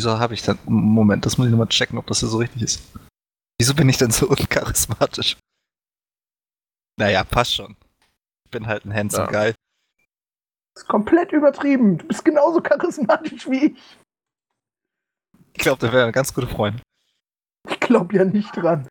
Wieso habe ich dann. Moment, das muss ich nochmal checken, ob das hier so richtig ist. Wieso bin ich denn so uncharismatisch? Naja, passt schon. Ich bin halt ein handsome ja. Guy. Das ist komplett übertrieben. Du bist genauso charismatisch wie ich. Ich glaube, da wäre ganz gute Freunde. Ich glaube ja nicht dran.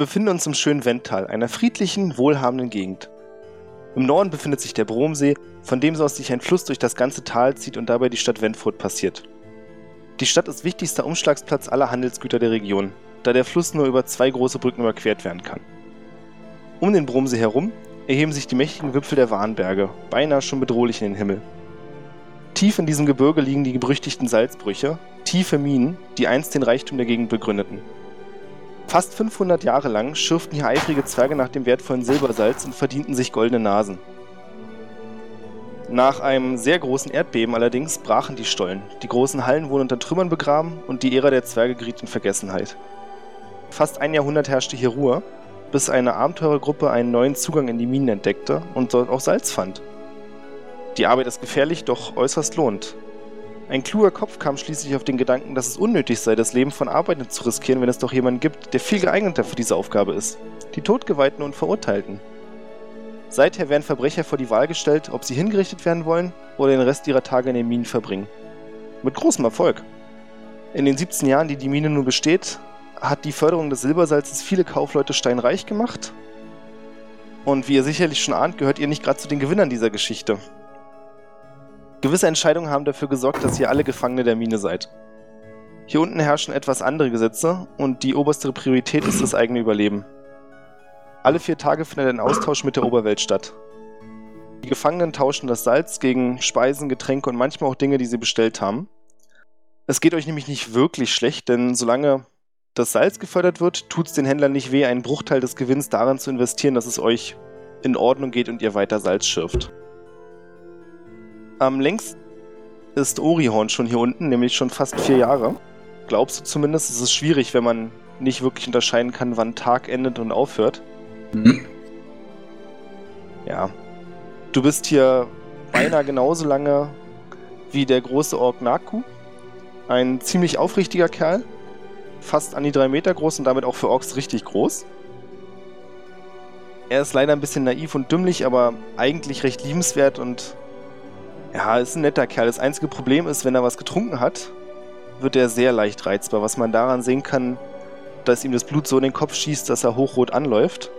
Befinden uns im schönen Wendtal, einer friedlichen, wohlhabenden Gegend. Im Norden befindet sich der Bromsee, von dem aus sich ein Fluss durch das ganze Tal zieht und dabei die Stadt Wendfurt passiert. Die Stadt ist wichtigster Umschlagsplatz aller Handelsgüter der Region, da der Fluss nur über zwei große Brücken überquert werden kann. Um den Bromsee herum erheben sich die mächtigen Wipfel der Warnberge, beinahe schon bedrohlich in den Himmel. Tief in diesem Gebirge liegen die berüchtigten Salzbrüche, tiefe Minen, die einst den Reichtum der Gegend begründeten. Fast 500 Jahre lang schürften hier eifrige Zwerge nach dem wertvollen Silbersalz und verdienten sich goldene Nasen. Nach einem sehr großen Erdbeben allerdings brachen die Stollen, die großen Hallen wurden unter Trümmern begraben und die Ära der Zwerge geriet in Vergessenheit. Fast ein Jahrhundert herrschte hier Ruhe, bis eine Abenteurergruppe einen neuen Zugang in die Minen entdeckte und dort auch Salz fand. Die Arbeit ist gefährlich, doch äußerst lohnt. Ein kluger Kopf kam schließlich auf den Gedanken, dass es unnötig sei, das Leben von Arbeitern zu riskieren, wenn es doch jemanden gibt, der viel geeigneter für diese Aufgabe ist. Die Todgeweihten und Verurteilten. Seither werden Verbrecher vor die Wahl gestellt, ob sie hingerichtet werden wollen oder den Rest ihrer Tage in den Minen verbringen. Mit großem Erfolg. In den 17 Jahren, die die Mine nun besteht, hat die Förderung des Silbersalzes viele Kaufleute steinreich gemacht. Und wie ihr sicherlich schon ahnt, gehört ihr nicht gerade zu den Gewinnern dieser Geschichte. Gewisse Entscheidungen haben dafür gesorgt, dass ihr alle Gefangene der Mine seid. Hier unten herrschen etwas andere Gesetze und die oberste Priorität ist das eigene Überleben. Alle vier Tage findet ein Austausch mit der Oberwelt statt. Die Gefangenen tauschen das Salz gegen Speisen, Getränke und manchmal auch Dinge, die sie bestellt haben. Es geht euch nämlich nicht wirklich schlecht, denn solange das Salz gefördert wird, tut es den Händlern nicht weh, einen Bruchteil des Gewinns daran zu investieren, dass es euch in Ordnung geht und ihr weiter Salz schürft. Am längsten ist Orihorn schon hier unten, nämlich schon fast vier Jahre. Glaubst du zumindest? Es ist schwierig, wenn man nicht wirklich unterscheiden kann, wann Tag endet und aufhört. Mhm. Ja. Du bist hier beinahe genauso lange wie der große Ork Naku. Ein ziemlich aufrichtiger Kerl. Fast an die drei Meter groß und damit auch für Orks richtig groß. Er ist leider ein bisschen naiv und dümmlich, aber eigentlich recht liebenswert und ja, ist ein netter Kerl. Das einzige Problem ist, wenn er was getrunken hat, wird er sehr leicht reizbar. Was man daran sehen kann, dass ihm das Blut so in den Kopf schießt, dass er hochrot anläuft.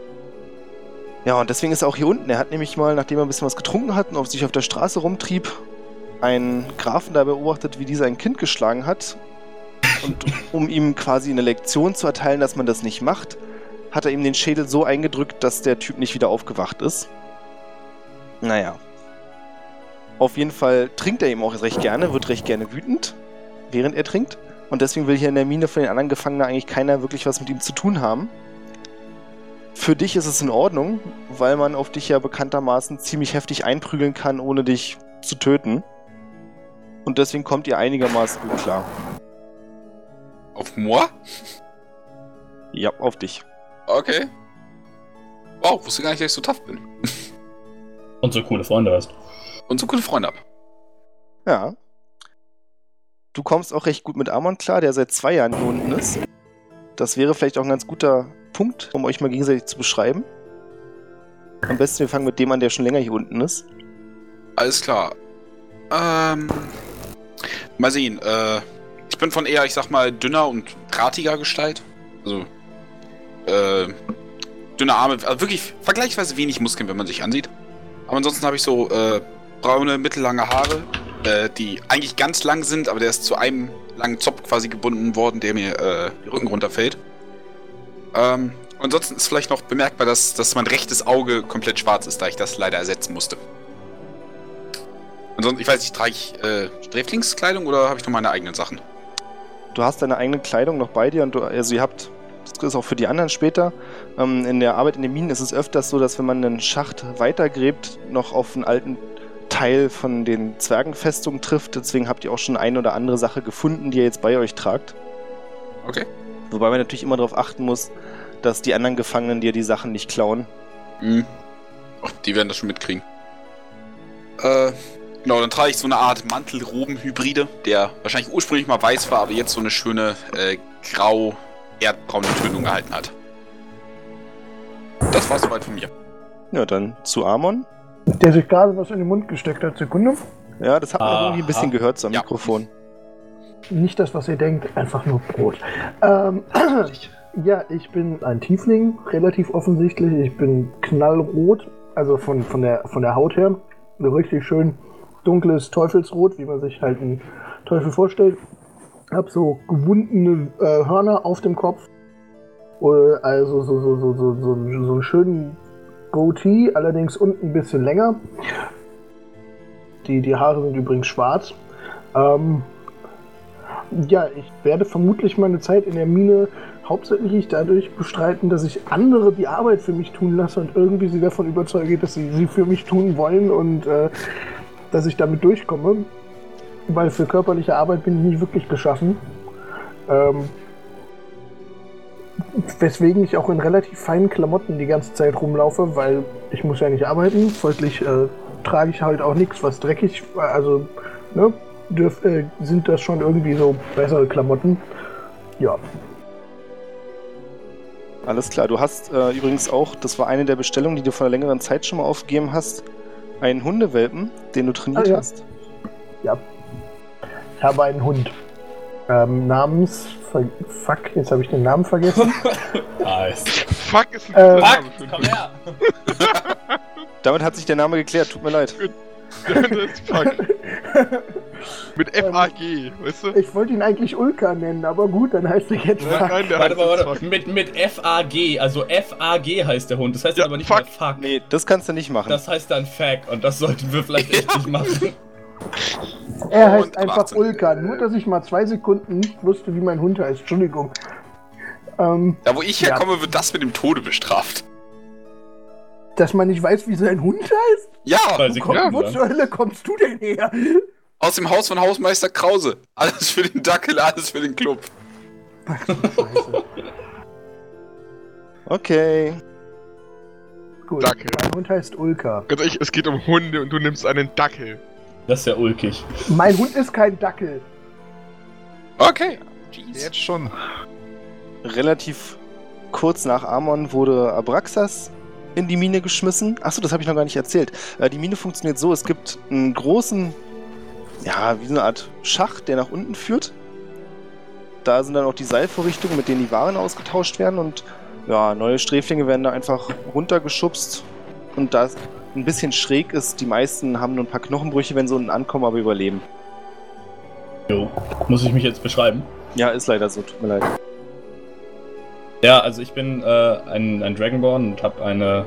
Ja, und deswegen ist er auch hier unten. Er hat nämlich mal, nachdem er ein bisschen was getrunken hat und sich auf der Straße rumtrieb, einen Grafen da beobachtet, wie dieser ein Kind geschlagen hat. Und um ihm quasi eine Lektion zu erteilen, dass man das nicht macht, hat er ihm den Schädel so eingedrückt, dass der Typ nicht wieder aufgewacht ist. Naja, auf jeden Fall trinkt er eben auch recht gerne, wird recht gerne wütend, während er trinkt. Und deswegen will hier in der Mine von den anderen Gefangenen eigentlich keiner wirklich was mit ihm zu tun haben. Für dich ist es in Ordnung, weil man auf dich ja bekanntermaßen ziemlich heftig einprügeln kann, ohne dich zu töten. Und deswegen kommt ihr einigermaßen gut klar. Auf moi? Ja, auf dich. Okay. Wow, wusste gar nicht, dass ich so tough bin. Und so coole Freunde hast und so gute Freunde habe. Ja. Du kommst auch recht gut mit Amon klar, der seit zwei Jahren hier unten ist. Das wäre vielleicht auch ein ganz guter Punkt, um euch mal gegenseitig zu beschreiben. Am besten wir fangen mit dem an, der schon länger hier unten ist. Alles klar. Ähm. Mal sehen. Äh, ich bin von eher, ich sag mal, dünner und drahtiger Gestalt. Also. Äh. Dünne Arme. Also wirklich vergleichsweise wenig Muskeln, wenn man sich ansieht. Aber ansonsten habe ich so äh, braune, mittellange Haare, äh, die eigentlich ganz lang sind, aber der ist zu einem langen Zopf quasi gebunden worden, der mir äh, den Rücken runterfällt. Ähm, ansonsten ist vielleicht noch bemerkbar, dass, dass mein rechtes Auge komplett schwarz ist, da ich das leider ersetzen musste. Ansonsten, ich weiß nicht, trage ich äh, Sträflingskleidung oder habe ich noch meine eigenen Sachen? Du hast deine eigene Kleidung noch bei dir und du, also ihr habt, das ist auch für die anderen später, ähm, in der Arbeit in den Minen ist es öfters so, dass wenn man einen Schacht weitergräbt, noch auf einen alten Teil von den Zwergenfestungen trifft. Deswegen habt ihr auch schon eine oder andere Sache gefunden, die ihr jetzt bei euch tragt. Okay. Wobei man natürlich immer darauf achten muss, dass die anderen Gefangenen dir die Sachen nicht klauen. Mhm. Ach, die werden das schon mitkriegen. Äh, genau, dann trage ich so eine Art Mantelroben-Hybride, der wahrscheinlich ursprünglich mal weiß war, aber jetzt so eine schöne äh, grau-erdbraune Tönung erhalten hat. Das war's soweit von mir. Ja, dann zu Amon. Der sich gerade was in den Mund gesteckt hat. Sekunde. Ja, das hat man Aha. irgendwie ein bisschen gehört so am Ja. Mikrofon. Nicht das, was ihr denkt, einfach nur Brot. Ähm, ja, ich bin ein Tiefling, relativ offensichtlich. Ich bin knallrot, also von, von, der, von der Haut her. So richtig schön dunkles Teufelsrot, wie man sich halt einen Teufel vorstellt. Hab so gewundene äh, Hörner auf dem Kopf. Äh, Also so, so, so, so, so, so einen schönen Goatee, allerdings unten ein bisschen länger. Die, die Haare sind übrigens schwarz. Ähm, ja, ich werde vermutlich meine Zeit in der Mine hauptsächlich dadurch bestreiten, dass ich andere die Arbeit für mich tun lasse und irgendwie sie davon überzeuge, dass sie sie für mich tun wollen und äh, dass ich damit durchkomme. Weil für körperliche Arbeit bin ich nicht wirklich geschaffen. Ähm, weswegen ich auch in relativ feinen Klamotten die ganze Zeit rumlaufe, weil ich muss ja nicht arbeiten. Folglich äh, trage ich halt auch nichts, was dreckig, also ne, dürf, äh, sind das schon irgendwie so bessere Klamotten. Ja, Alles klar, du hast äh, übrigens auch, das war eine der Bestellungen, die du vor einer längeren Zeit schon mal aufgegeben hast, einen Hundewelpen, den du trainiert Ah, ja. hast. ich habe einen Hund. Ähm, namens. Ver Fuck, jetzt habe ich den Namen vergessen. Nice. Fuck ist ein Äh, Name komm her! Damit hat sich der Name geklärt, tut mir leid. Hund. Das ist Fuck. Mit F-A-G, weißt du? ich wollte ihn eigentlich Ulka nennen, aber gut, dann heißt er jetzt Nein, Fuck. nein, der Warte, heißt warte, warte. Mit, mit F-A-G, also F-A-G heißt der Hund. Das heißt Ja, aber nicht fuck. mehr Fuck. Nee, das kannst du nicht machen. Das heißt dann Fuck und das sollten wir vielleicht echt nicht machen. Er heißt einfach 18. Ulka. Nur, dass ich mal zwei Sekunden nicht wusste, wie mein Hund heißt. Entschuldigung. Ähm, Da, wo ich Ja. herkomme, wird das mit dem Tode bestraft. dass man nicht weiß, wie sein Hund heißt? Ja, Komm, wo zur Hölle kommst du denn her? aus dem Haus von Hausmeister Krause. Alles für den Dackel, alles für den Club. Scheiße. Okay. Gut, Dackel. mein Hund heißt Ulka. Ganz ehrlich, es geht um Hunde und du nimmst einen Dackel. Das ist ja ulkig. Mein Hund ist kein Dackel. Okay. Jeez. Jetzt schon. Relativ kurz nach Amon wurde Abraxas in die Mine geschmissen. Achso, das habe ich noch gar nicht erzählt. Äh, die Mine funktioniert so, es gibt einen großen, ja, wie so eine Art Schacht, der nach unten führt. Da sind dann auch die Seilvorrichtungen, mit denen die Waren ausgetauscht werden und ja, neue Sträflinge werden da einfach runtergeschubst. Und da ein bisschen schräg ist, die meisten haben nur ein paar Knochenbrüche, wenn sie unten ankommen, aber überleben. Jo. Muss ich mich jetzt beschreiben? Ja, ist leider so, tut mir leid. Ja, also ich bin äh, ein, ein Dragonborn und habe eine,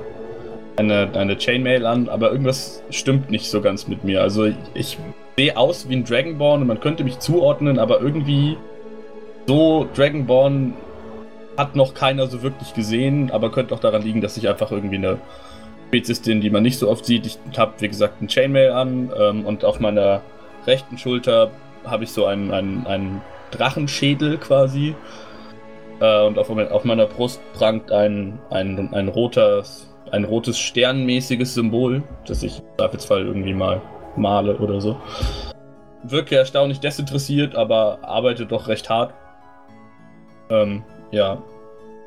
eine, eine Chainmail an, aber irgendwas stimmt nicht so ganz mit mir. Also ich, ich sehe aus wie ein Dragonborn und man könnte mich zuordnen, aber irgendwie so Dragonborn hat noch keiner so wirklich gesehen, aber könnte auch daran liegen, dass ich einfach irgendwie eine Spezies die man nicht so oft sieht. Ich habe, wie gesagt, ein Chainmail an ähm, und auf meiner rechten Schulter habe ich so einen, einen, einen Drachenschädel quasi. Äh, und auf, auf meiner Brust prangt ein, ein, ein, rotes, ein rotes sternmäßiges Symbol, das ich im Zweifelsfall irgendwie mal male oder so. Wirke erstaunlich desinteressiert, aber arbeite doch recht hart. Ähm, ja.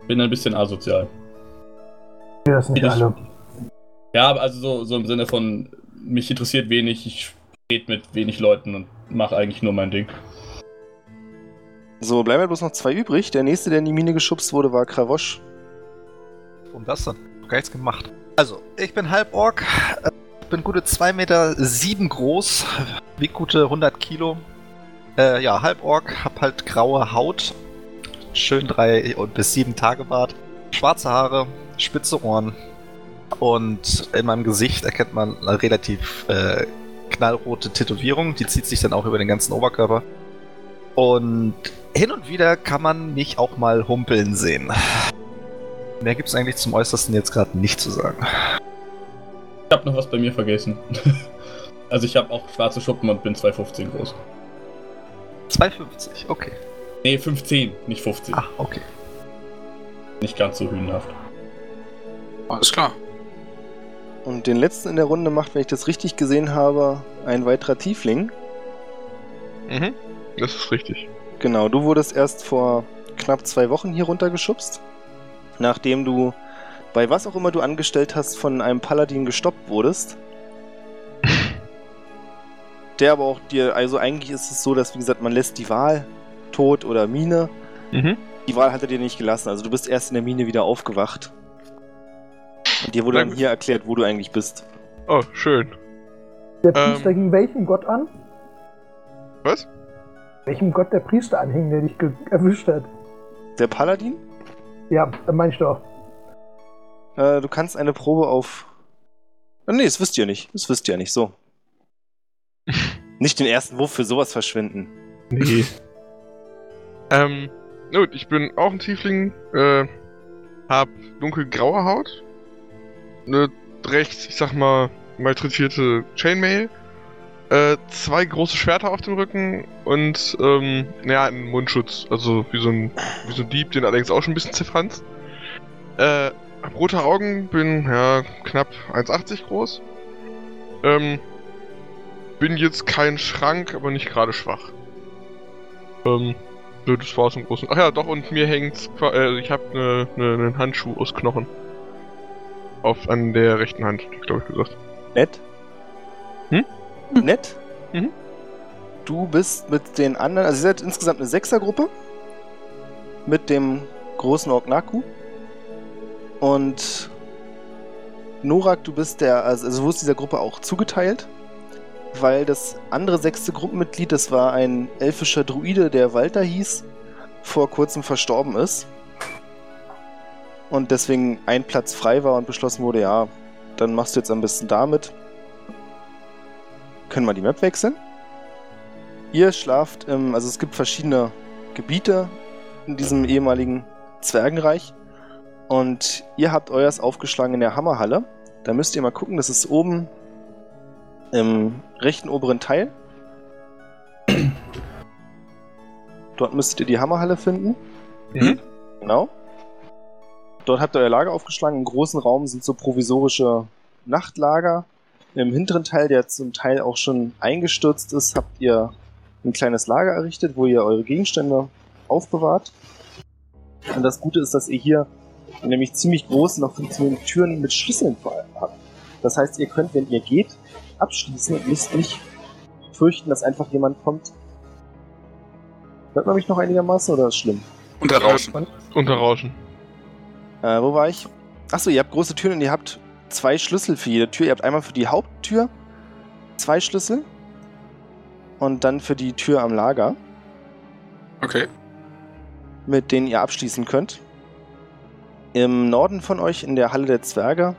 Bin ein bisschen asozial. Das nicht Ich- alle. Ja, aber also so, so im Sinne von, mich interessiert wenig, ich rede mit wenig Leuten und mache eigentlich nur mein Ding. So, bleiben ja bloß noch zwei übrig. Der nächste, der in die Mine geschubst wurde, war Kravosch. Warum das denn? Gar nichts gemacht. Also, ich bin Halborg, äh, bin gute 2 Meter sieben groß, wieg gute 100 Kilo. Äh, ja, Halborg, hab halt graue Haut, schön drei bis sieben Tage Bart, schwarze Haare, spitze Ohren und in meinem Gesicht erkennt man eine relativ äh, knallrote Tätowierung, die zieht sich dann auch über den ganzen Oberkörper. Und hin und wieder kann man mich auch mal humpeln sehen. Mehr gibt's eigentlich zum Äußersten jetzt gerade nicht zu sagen. Ich habe noch was bei mir vergessen. also ich habe auch schwarze Schuppen und bin 2,15 groß. 2,50, okay. Nee, 15, nicht 15. Ach, okay. Nicht ganz so hühnenhaft. Alles klar. Und den letzten in der Runde macht, wenn ich das richtig gesehen habe, ein weiterer Tiefling. Mhm. Das ist richtig. Genau, du wurdest erst vor knapp zwei Wochen hier runtergeschubst, nachdem du bei was auch immer du angestellt hast von einem Paladin gestoppt wurdest. Der aber auch dir, also eigentlich ist es so, dass wie gesagt, man lässt die Wahl, Tod oder Mine. Mhm. Die Wahl hat er dir nicht gelassen, also du bist erst in der Mine wieder aufgewacht. Und dir wurde dann hier erklärt, wo du eigentlich bist. Oh, schön. Der Ähm. Priester ging welchem Gott an? Was? Welchem Gott der Priester anhing, der dich erwischt hat? Der Paladin? Ja, äh, mein ich doch. Äh, du kannst eine Probe auf. Ah, nee, das wisst ihr nicht. Das wisst ihr ja nicht so. nicht den ersten Wurf für sowas verschwenden. Nee. ähm, na gut, ich bin auch ein Tiefling, äh, hab dunkelgraue Haut, eine recht, ich sag mal, malträtierte Chainmail, äh, zwei große Schwerter auf dem Rücken und, ähm, ja, einen Mundschutz, also wie so ein, wie so ein Dieb, den allerdings auch schon ein bisschen zerfranst. Äh, hab rote Augen, bin, ja, knapp 1,80 groß. Ähm, bin jetzt kein Schrank, aber nicht gerade schwach. Ähm, das war's im Großen. Ach ja, doch, und mir hängt, äh, ich habe ne, ne, einen Handschuh aus Knochen. Auf, an der rechten Hand, glaube ich gesagt. Nett? Hm? Nett? Mhm. Du bist mit den anderen, also ihr seid insgesamt eine Sechsergruppe. Mit dem großen Orgnaku. Und Norak, du bist der, also, also du wurdest dieser Gruppe auch zugeteilt. Weil das andere sechste Gruppenmitglied, das war ein elfischer Druide, der Walter hieß, vor kurzem verstorben ist. Und deswegen ein Platz frei war und beschlossen wurde, ja, dann machst du jetzt am besten damit. Können wir die Map wechseln? Ihr schlaft im, also es gibt verschiedene Gebiete in diesem ehemaligen Zwergenreich. Und ihr habt euers aufgeschlagen in der Hammerhalle. Da müsst ihr mal gucken, das ist oben im rechten oberen Teil. Dort müsstet ihr die Hammerhalle finden. Mhm. Genau. Dort habt ihr euer Lager aufgeschlagen. Im großen Raum sind so provisorische Nachtlager. Im hinteren Teil, der zum Teil auch schon eingestürzt ist, habt ihr ein kleines Lager errichtet, wo ihr eure Gegenstände aufbewahrt. Und das Gute ist, dass ihr hier nämlich ziemlich große, noch funktionierende Türen mit Schlüsseln vor allem habt. Das heißt, ihr könnt, wenn ihr geht, abschließen und müsst nicht fürchten, dass einfach jemand kommt. Hört man mich noch einigermaßen oder ist schlimm? Und da draußen. Unter Rauschen. Äh, wo war ich? Achso, ihr habt große Türen und ihr habt zwei Schlüssel für jede Tür. Ihr habt einmal für die Haupttür zwei Schlüssel und dann für die Tür am Lager, Okay. mit denen ihr abschließen könnt. Im Norden von euch in der Halle der Zwerge.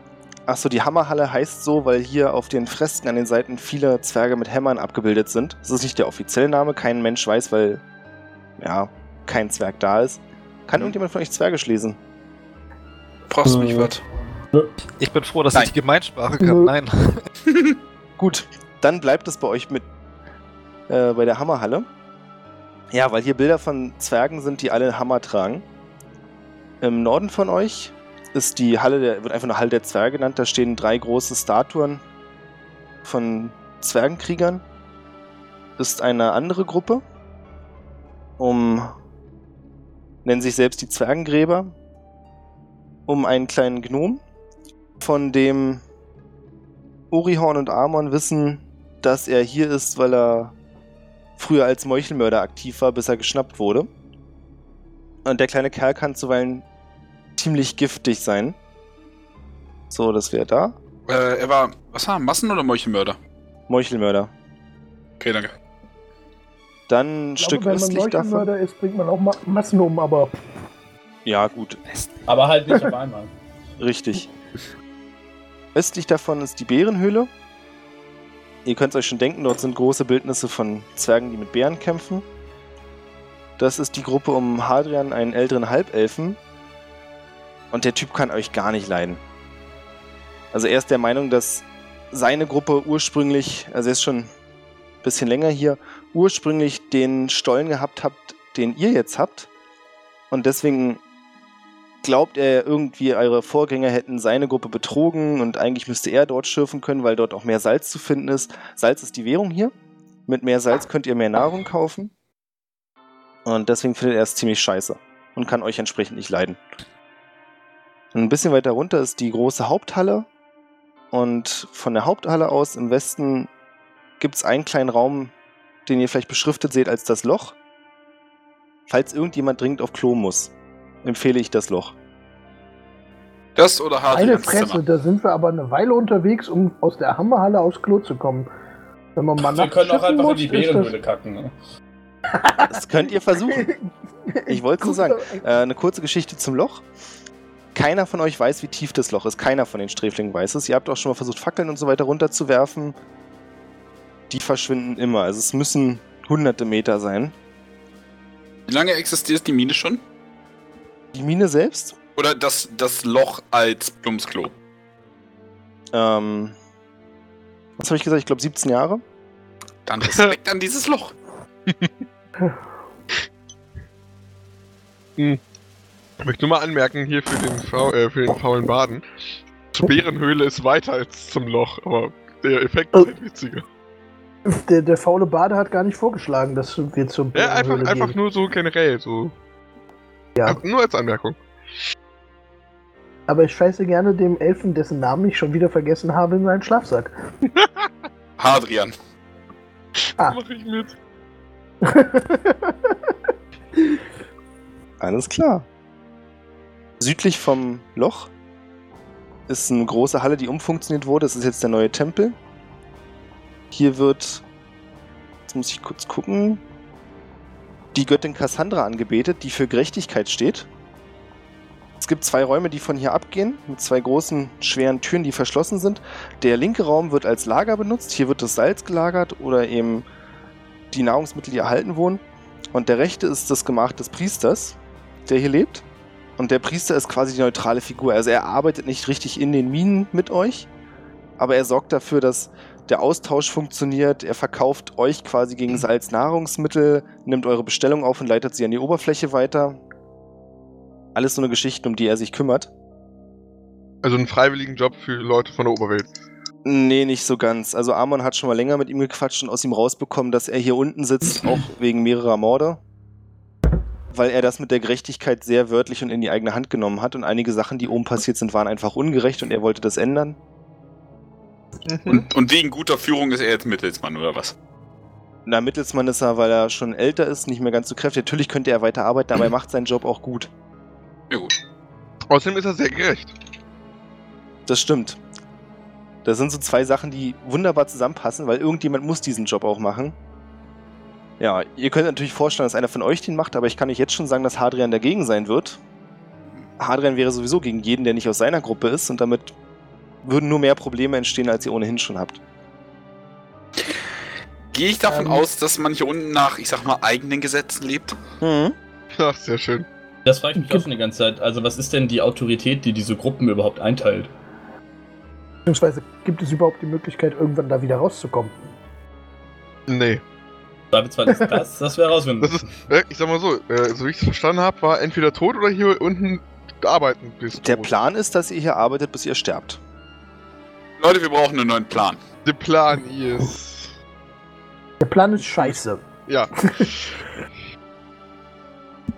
Achso, die Hammerhalle heißt so, weil hier auf den Fresken an den Seiten viele Zwerge mit Hämmern abgebildet sind. Das ist nicht der offizielle Name, kein Mensch weiß, weil ja, kein Zwerg da ist. Kann irgendjemand von euch Zwergisch lesen? Brauchst du Äh, nicht was? Ich bin froh, dass Nein. ich die Gemeinsprache kann. Nö. Nein. Gut, dann bleibt es bei euch mit äh, bei der Hammerhalle. Ja, weil hier Bilder von Zwergen sind, die alle Hammer tragen. Im Norden von euch ist die Halle der, wird einfach nur Halle der Zwerge genannt. Da stehen drei große Statuen von Zwergenkriegern. Ist eine andere Gruppe. Um nennen sich selbst die Zwergengräber. Um einen kleinen Gnom, von dem Orihorn und Amon wissen, dass er hier ist, weil er früher als Meuchelmörder aktiv war, bis er geschnappt wurde. Und der kleine Kerl kann zuweilen ziemlich giftig sein. So, das wäre da. Äh, er war, Was haben? Massen- oder Meuchelmörder? Meuchelmörder. Okay, danke. Dann ein Ich Stück glaube, wenn man östlich davon. Ist, bringt man auch Ma Massen um, aber Ja, gut, Aber halt nicht auf einmal. richtig. Östlich davon ist die Bärenhöhle. Ihr könnt euch schon denken, dort sind große Bildnisse von Zwergen, die mit Bären kämpfen. Das ist die Gruppe um Hadrian, einen älteren Halbelfen. Und der Typ kann euch gar nicht leiden. Also er ist der Meinung, dass seine Gruppe ursprünglich, also er ist schon ein bisschen länger hier, ursprünglich den Stollen gehabt habt, den ihr jetzt habt. Und deswegen glaubt er irgendwie, eure Vorgänger hätten seine Gruppe betrogen und eigentlich müsste er dort schürfen können, weil dort auch mehr Salz zu finden ist. Salz ist die Währung hier. Mit mehr Salz könnt ihr mehr Nahrung kaufen. Und deswegen findet er es ziemlich scheiße und kann euch entsprechend nicht leiden. Ein bisschen weiter runter ist die große Haupthalle. Und von der Haupthalle aus im Westen gibt es einen kleinen Raum, den ihr vielleicht beschriftet seht als das Loch. Falls irgendjemand dringend auf Klo muss, empfehle ich das Loch. Das oder eine Hadrians Fresse, Zimmer? da sind wir aber eine Weile unterwegs, um aus der Hammerhalle aufs Klo zu kommen. Wenn man mal Wir können auch einfach in die muss, ist das- Bärenhöhle kacken. Ne? Das könnt ihr versuchen. Ich wollte so sagen. Äh, eine kurze Geschichte zum Loch. Keiner von euch weiß, wie tief das Loch ist. Keiner von den Sträflingen weiß es. Ihr habt auch schon mal versucht, Fackeln und so weiter runterzuwerfen. Die verschwinden immer. Also es müssen hunderte Meter sein. Wie lange existiert die Mine schon? Die Mine selbst, Oder das, das Loch als Plumpsklo? ähm, was habe ich gesagt? Ich glaube 17 Jahre. Dann Respekt an dieses Loch. Ich möchte nur mal anmerken, hier für den, Fau äh, für den faulen Baden. Zur Bärenhöhle ist weiter als zum Loch, aber der Effekt Oh. ist halt witziger. Der, der faule Bade hat gar nicht vorgeschlagen, dass wir zum Ja, einfach, einfach nur so generell, so. Ja. Nur als Anmerkung. Aber ich scheiße gerne dem Elfen, dessen Namen ich schon wieder vergessen habe, in seinen Schlafsack. Hadrian. Ah. Mach ich mit. Alles klar. Südlich vom Loch ist eine große Halle, die umfunktioniert wurde. Das ist jetzt der neue Tempel. Hier wird, jetzt muss ich kurz gucken, die Göttin Cassandra angebetet, die für Gerechtigkeit steht. Es gibt zwei Räume, die von hier abgehen, mit zwei großen, schweren Türen, die verschlossen sind. Der linke Raum wird als Lager benutzt. Hier wird das Salz gelagert oder eben die Nahrungsmittel, die erhalten wurden. Und der rechte ist das Gemach des Priesters, der hier lebt. Und der Priester ist quasi die neutrale Figur. Also er arbeitet nicht richtig in den Minen mit euch, aber er sorgt dafür, dass der Austausch funktioniert. Er verkauft euch quasi gegen Salz Nahrungsmittel, nimmt eure Bestellung auf und leitet sie an die Oberfläche weiter. Alles so eine Geschichte, um die er sich kümmert. Also einen freiwilligen Job für Leute von der Oberwelt. Nee, nicht so ganz. Also Amon hat schon mal länger mit ihm gequatscht und aus ihm rausbekommen, dass er hier unten sitzt, auch wegen mehrerer Morde. Weil er das mit der Gerechtigkeit sehr wörtlich und in die eigene Hand genommen hat und einige Sachen, die oben passiert sind, waren einfach ungerecht und er wollte das ändern. Und, und wegen guter Führung ist er jetzt Mittelsmann, oder was? Na, Mittelsmann ist er, weil er schon älter ist, nicht mehr ganz so kräftig. Natürlich könnte er weiter arbeiten, aber er macht seinen Job auch gut. Ja gut. Außerdem ist er sehr gerecht. Das stimmt. Das sind so zwei Sachen, die wunderbar zusammenpassen, weil irgendjemand muss diesen Job auch machen. Ja, ihr könnt natürlich vorstellen, dass einer von euch den macht, aber ich kann euch jetzt schon sagen, dass Hadrian dagegen sein wird. Hadrian wäre sowieso gegen jeden, der nicht aus seiner Gruppe ist und damit würden nur mehr Probleme entstehen, als ihr ohnehin schon habt. Gehe ich davon Ähm. aus, dass man hier unten nach, ich sag mal, eigenen Gesetzen lebt? Mhm. Ach, sehr schön. Das frage ich mich auch schon die ganze Zeit. Also, was ist denn die Autorität, die diese Gruppen überhaupt einteilt? Beziehungsweise gibt es überhaupt die Möglichkeit, irgendwann da wieder rauszukommen? Nee. Zweifelsfall ist das, das wäre rausfinden. Das ist, äh, ich sag mal so, äh, so wie ich es verstanden habe, war entweder tot oder hier unten arbeiten bis Der tot. Plan ist, dass ihr hier arbeitet, bis ihr sterbt. Leute, wir brauchen einen neuen Plan. Der Plan ist. Der Plan ist scheiße. Ja.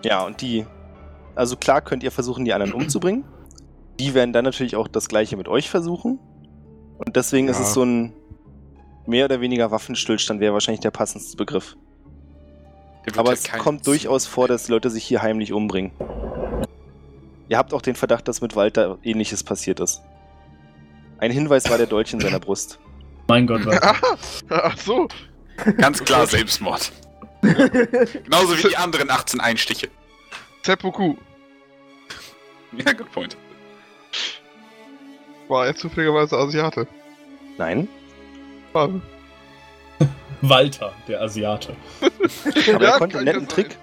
Ja, und die. Also klar könnt ihr versuchen, die anderen umzubringen. Die werden dann natürlich auch das gleiche mit euch versuchen. Und deswegen ist Ja. es so ein mehr oder weniger Waffenstillstand, wäre wahrscheinlich der passendste Begriff. Der Aber ja es kommt durchaus vor, dass die Leute sich hier heimlich umbringen. Ihr habt auch den Verdacht, dass mit Walter ähnliches passiert ist. Ein Hinweis war der Dolch in seiner Brust. Mein Gott, was. Ach so. Ganz klar Selbstmord. Genauso wie die anderen 18 Einstiche. Seppuku. Ja, good point. War er zufälligerweise Asiate? Nein. Schade. Walter, der Asiate. Aber Ja, er konnte einen netten sein. Trick.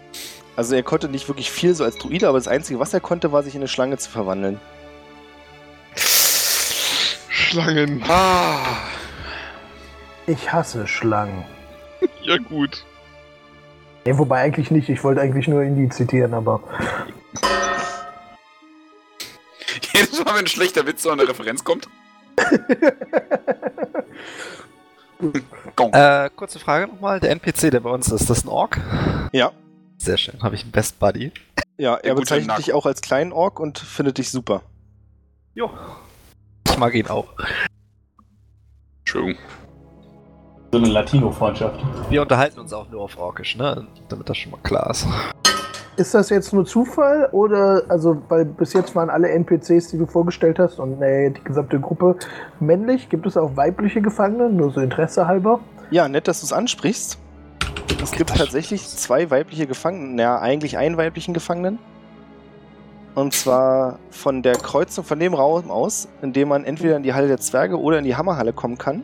Also er konnte nicht wirklich viel so als Druide, aber das Einzige, was er konnte, war sich in eine Schlange zu verwandeln. Schlangen. Ah. Ich hasse Schlangen. Ja gut. Ja, wobei eigentlich nicht. Ich wollte eigentlich nur Indie zitieren, aber. Jedes Mal, wenn ein schlechter Witz oder eine Referenz kommt. Äh, kurze Frage nochmal. Der NPC, der bei uns ist, ist das ein Ork? Ja. Sehr schön. Habe ich einen Best Buddy. Ja, er bezeichnet dich auch als kleinen Ork und findet dich super. Jo. Ich mag ihn auch. Entschuldigung. So eine Latino-Freundschaft. Wir unterhalten uns auch nur auf Orkisch, ne? Damit das schon mal klar ist. Ist das jetzt nur Zufall oder, also, weil bis jetzt waren alle NPCs, die du vorgestellt hast und nee, die gesamte Gruppe männlich? Gibt es auch weibliche Gefangene? Nur so Interesse halber? Ja, nett, dass du es ansprichst. Es gibt tatsächlich zwei weibliche Gefangene, naja, eigentlich einen weiblichen Gefangenen. Und zwar von der Kreuzung, von dem Raum aus, in dem man entweder in die Halle der Zwerge oder in die Hammerhalle kommen kann,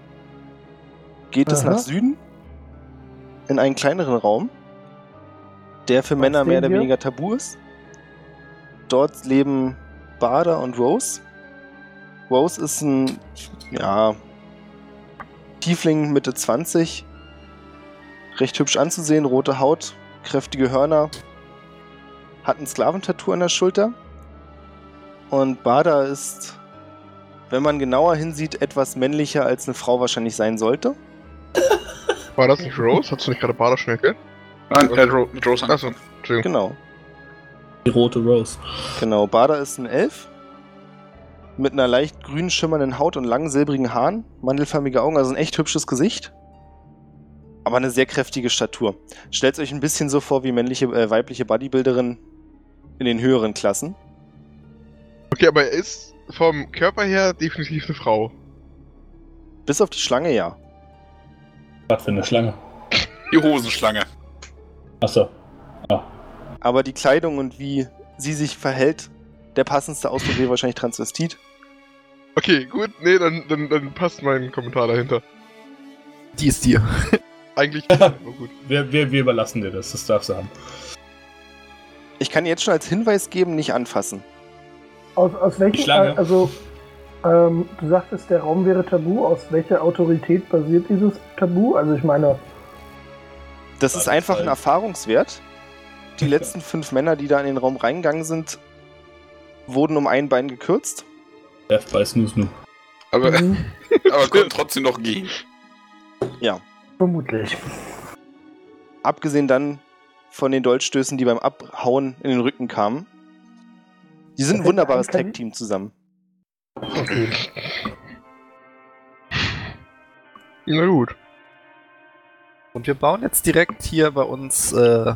geht es Aha. nach Süden in einen kleineren Raum, der für Männer den mehr oder hier? weniger tabu ist. Dort leben Bader und Rose. Rose ist ein, ja, Tiefling Mitte 20, recht hübsch anzusehen, rote Haut, kräftige Hörner, hat ein Sklaventattoo an der Schulter. Und Bada ist, wenn man genauer hinsieht, etwas männlicher als eine Frau wahrscheinlich sein sollte. War das nicht Rose? Hast du nicht gerade Bader schon erklärt? Nein, er hat Ro- mit Rose Achso. Entschuldigung. Genau, Die rote Rose. genau. Bada ist ein Elf mit einer leicht grün schimmernden Haut und langen silbrigen Haaren, mandelförmige Augen, also ein echt hübsches Gesicht. Aber eine sehr kräftige Statur. Stellt euch ein bisschen so vor wie männliche, äh, weibliche Bodybuilderin in den höheren Klassen. Okay, aber er ist vom Körper her definitiv eine Frau. Bis auf die Schlange, ja. Was für eine Schlange. Die Hosenschlange. Achso. Aber die Kleidung und wie sie sich verhält, der passendste Ausdruck wäre wahrscheinlich Transvestit. Okay, gut, nee, dann, dann, dann passt mein Kommentar dahinter. Die ist dir. Eigentlich nicht, aber gut. Wir, wir, wir überlassen dir das, das darfst du haben. Ich kann jetzt schon als Hinweis geben, nicht anfassen. Aus, aus welchem, Schlange. also, ähm, du sagtest, der Raum wäre tabu. Aus welcher Autorität basiert dieses Tabu? Also, ich meine, Das ist einfach ein. Erfahrungswert. Die letzten fünf Männer, die da in den Raum reingegangen sind, wurden um ein Bein gekürzt. Death by Snoo Snoo. Aber, mhm, aber konnten trotzdem noch gehen. vermutlich. Abgesehen dann von den Dolchstößen, die beim Abhauen in den Rücken kamen. Die sind ein wunderbares Tag-Team zusammen. Okay. Na gut. Und wir bauen jetzt direkt hier bei uns. Äh,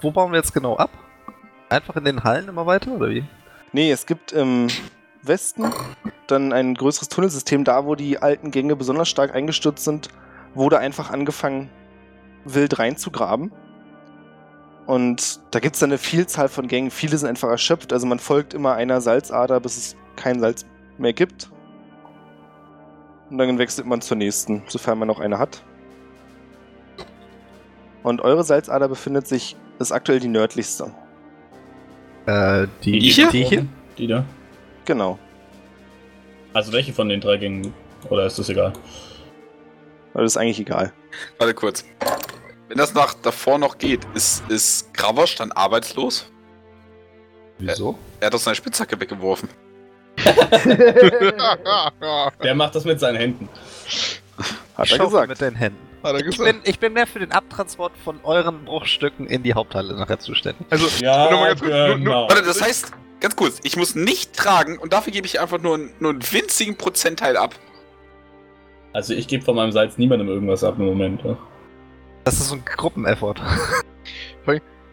wo bauen wir jetzt genau ab? Einfach in den Hallen immer weiter oder wie? Nee, es gibt im Westen dann ein größeres Tunnelsystem. Da, wo die alten Gänge besonders stark eingestürzt sind, wurde einfach angefangen, wild reinzugraben. Und da gibt es dann eine Vielzahl von Gängen. Viele sind einfach erschöpft. Also man folgt immer einer Salzader, bis es kein Salz mehr gibt. Und dann wechselt man zur nächsten, sofern man noch eine hat. Und eure Salzader befindet sich, ist aktuell die nördlichste. Äh, die, Die hier? Die hier? Die da? Genau. Also welche von den drei Gängen? Oder ist das egal? Das ist eigentlich egal. Warte kurz. Wenn das nach davor noch geht, ist, ist Gravosch dann arbeitslos? Wieso? Er hat doch seine Spitzhacke weggeworfen. Der macht das mit seinen Händen. Hat ich er gesagt. mit den Händen. Hat er Ich gesagt. bin, ich bin mehr für den Abtransport von euren Bruchstücken in die Haupthalle nachher zuständig. Also, Ja, nur mal ganz kurz, nur, nur, genau. Warte, das heißt, ganz kurz, ich muss nicht tragen und dafür gebe ich einfach nur, einen- nur einen winzigen Prozentteil ab. Also ich gebe von meinem Salz niemandem irgendwas ab im Moment. Ja. Das ist so ein Gruppeneffort.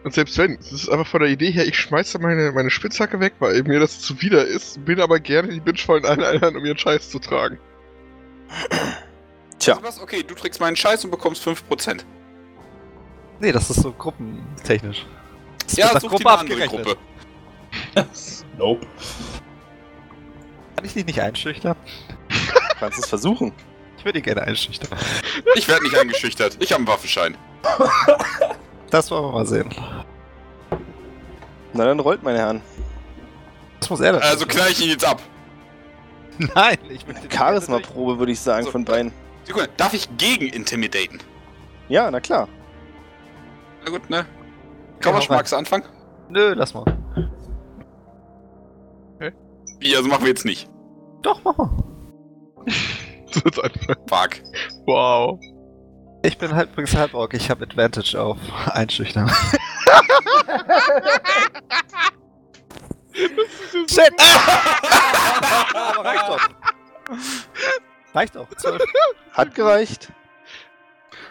Und selbst wenn, es ist einfach von der Idee her, ich schmeiße meine, meine Spitzhacke weg, weil mir das zuwider ist, bin aber gerne die Bitch von allen anderen, um ihren Scheiß zu tragen. Tja, Also was? Okay, du trägst meinen Scheiß und bekommst 5%. Nee, das ist so gruppentechnisch. Das Ja, such dir Gruppe eine andere abgerechnet. Gruppe. Nope. Kann ich dich nicht einschüchtern? kannst es versuchen. Ich würde ihn gerne einschüchtern. Ich werde nicht eingeschüchtert. Ich habe einen Waffenschein. Das wollen wir mal sehen. Na dann rollt, meine Herren. Das muss er dann Also knall ich ihn jetzt ab. Nein, ich den Charisma-Probe, würde ich sagen, So. von beiden. Sekunde, darf ich gegen intimidaten? Ja, na klar. Na gut, ne? Kavasch, hau rein. magst du anfangen? Nö, lass mal. Ja, also machen wir jetzt nicht. Doch, mach mal. Fuck. Wow. Ich bin halt übrigens Halborg, ich habe Advantage auf Einschüchtern. Shit! Aber reicht doch. Reicht doch. Zwölf. Hat gereicht.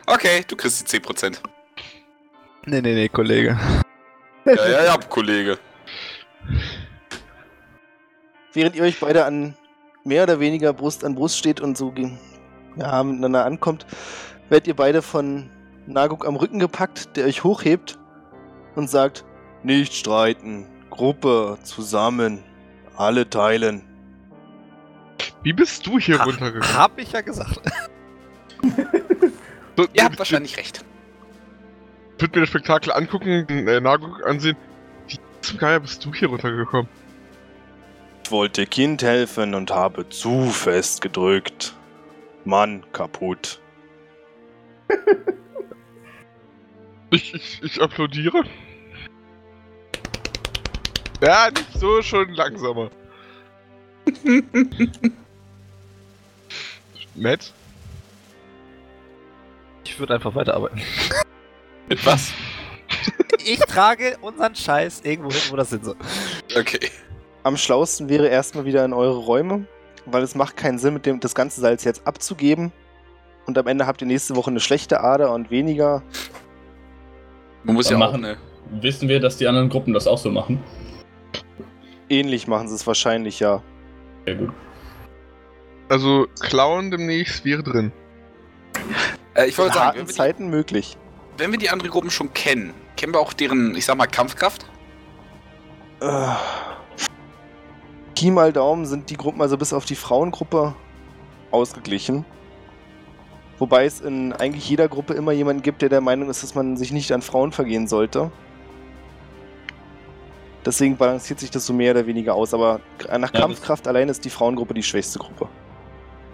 Okay, du kriegst die 10%. Nee, nee, nee, Kollege. Ja, ja, ja, Kollege. Während ihr euch beide an mehr oder weniger Brust an Brust steht und so ja, miteinander ankommt, werdet ihr beide von Naguk am Rücken gepackt, der euch hochhebt und sagt, nicht streiten, Gruppe, zusammen, alle teilen. Wie bist du hier Ha- runtergekommen? Hab ich ja gesagt. So, Ihr habt ich- wahrscheinlich recht. Ich würde mir das Spektakel angucken, äh, Naguk ansehen. Wie zum Geier bist du hier runtergekommen? Ich wollte Kind helfen und habe zu fest gedrückt. Mann, kaputt. Ich, ich, ich applaudiere. Ja, nicht so, schon langsamer. Matt? Ich würde einfach weiterarbeiten. Mit was? Ich trage unseren Scheiß irgendwo hin, wo das hin soll. Okay. Am schlausten wäre erstmal wieder in eure Räume, weil es macht keinen Sinn, mit dem das ganze Salz jetzt abzugeben. Und am Ende habt ihr nächste Woche eine schlechte Ader und weniger. Man muss ja machen- eine. Wissen wir, dass die anderen Gruppen das auch so machen? Ähnlich machen sie es wahrscheinlich, ja. Sehr gut. Also, klauen demnächst wäre drin. Äh, ich wollte sagen, wenn wir, die, Zeiten möglich. wenn wir die anderen Gruppen schon kennen, kennen wir auch deren, ich sag mal, Kampfkraft? Äh, Pi mal Daumen sind die Gruppen, also bis auf die Frauengruppe, ausgeglichen. Wobei es in eigentlich jeder Gruppe immer jemanden gibt, der der Meinung ist, dass man sich nicht an Frauen vergehen sollte. Deswegen balanciert sich das so mehr oder weniger aus, aber nach Ja, Kampfkraft allein ist die Frauengruppe die schwächste Gruppe.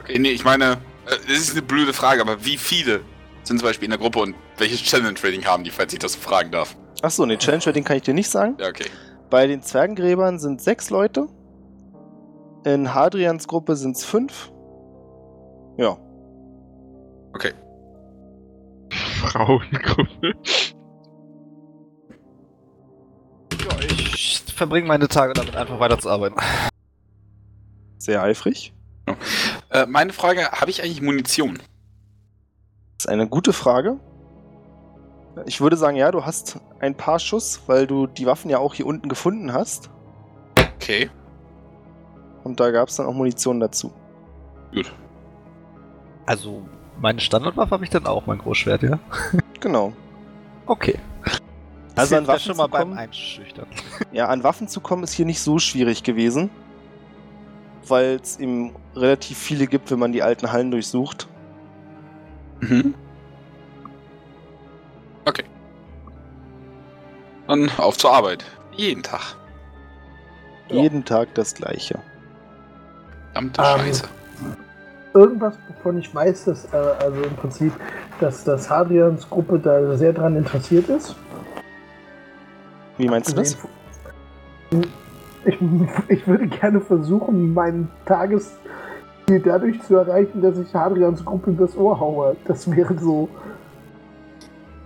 Okay, nee, ich meine, äh, das ist eine blöde Frage, aber wie viele sind zum Beispiel in der Gruppe und welches Challenge-Rating haben die, falls ich das so fragen darf? Achso, ne, Challenge Rating kann ich dir nicht sagen. Ja, okay. Bei den Zwergengräbern sind sechs Leute. In Hadrians Gruppe sind es fünf. Ja. Frauengruppe. Ja, ich verbringe meine Tage damit, einfach weiterzuarbeiten. Sehr eifrig. Äh, meine Frage, habe ich eigentlich Munition? Das ist eine gute Frage. Ich würde sagen, ja, du hast ein paar Schuss, weil du die Waffen ja auch hier unten gefunden hast. Okay, Und da gab es dann auch Munition dazu. gut. Also, meine Standardwaffe habe ich dann auch, mein Großschwert, ja? Genau. Okay. Also an ja Waffen schon mal zu beim kommen? Einschüchtern. Ja, an Waffen zu kommen ist hier nicht so schwierig gewesen. Weil es eben relativ viele gibt, wenn man die alten Hallen durchsucht. Mhm. Okay. Dann auf zur Arbeit. Jeden Tag. Ja. Jeden Tag das gleiche. Verdammte Ähm, Scheiße. Irgendwas, wovon ich weiß, dass, äh, also im Prinzip, dass, dass Hadrians Gruppe da sehr dran interessiert ist. Wie meinst du das? Ich, ich würde gerne versuchen, mein Tagesziel dadurch zu erreichen, dass ich Hadrians Gruppe das Ohr haue. Das wäre so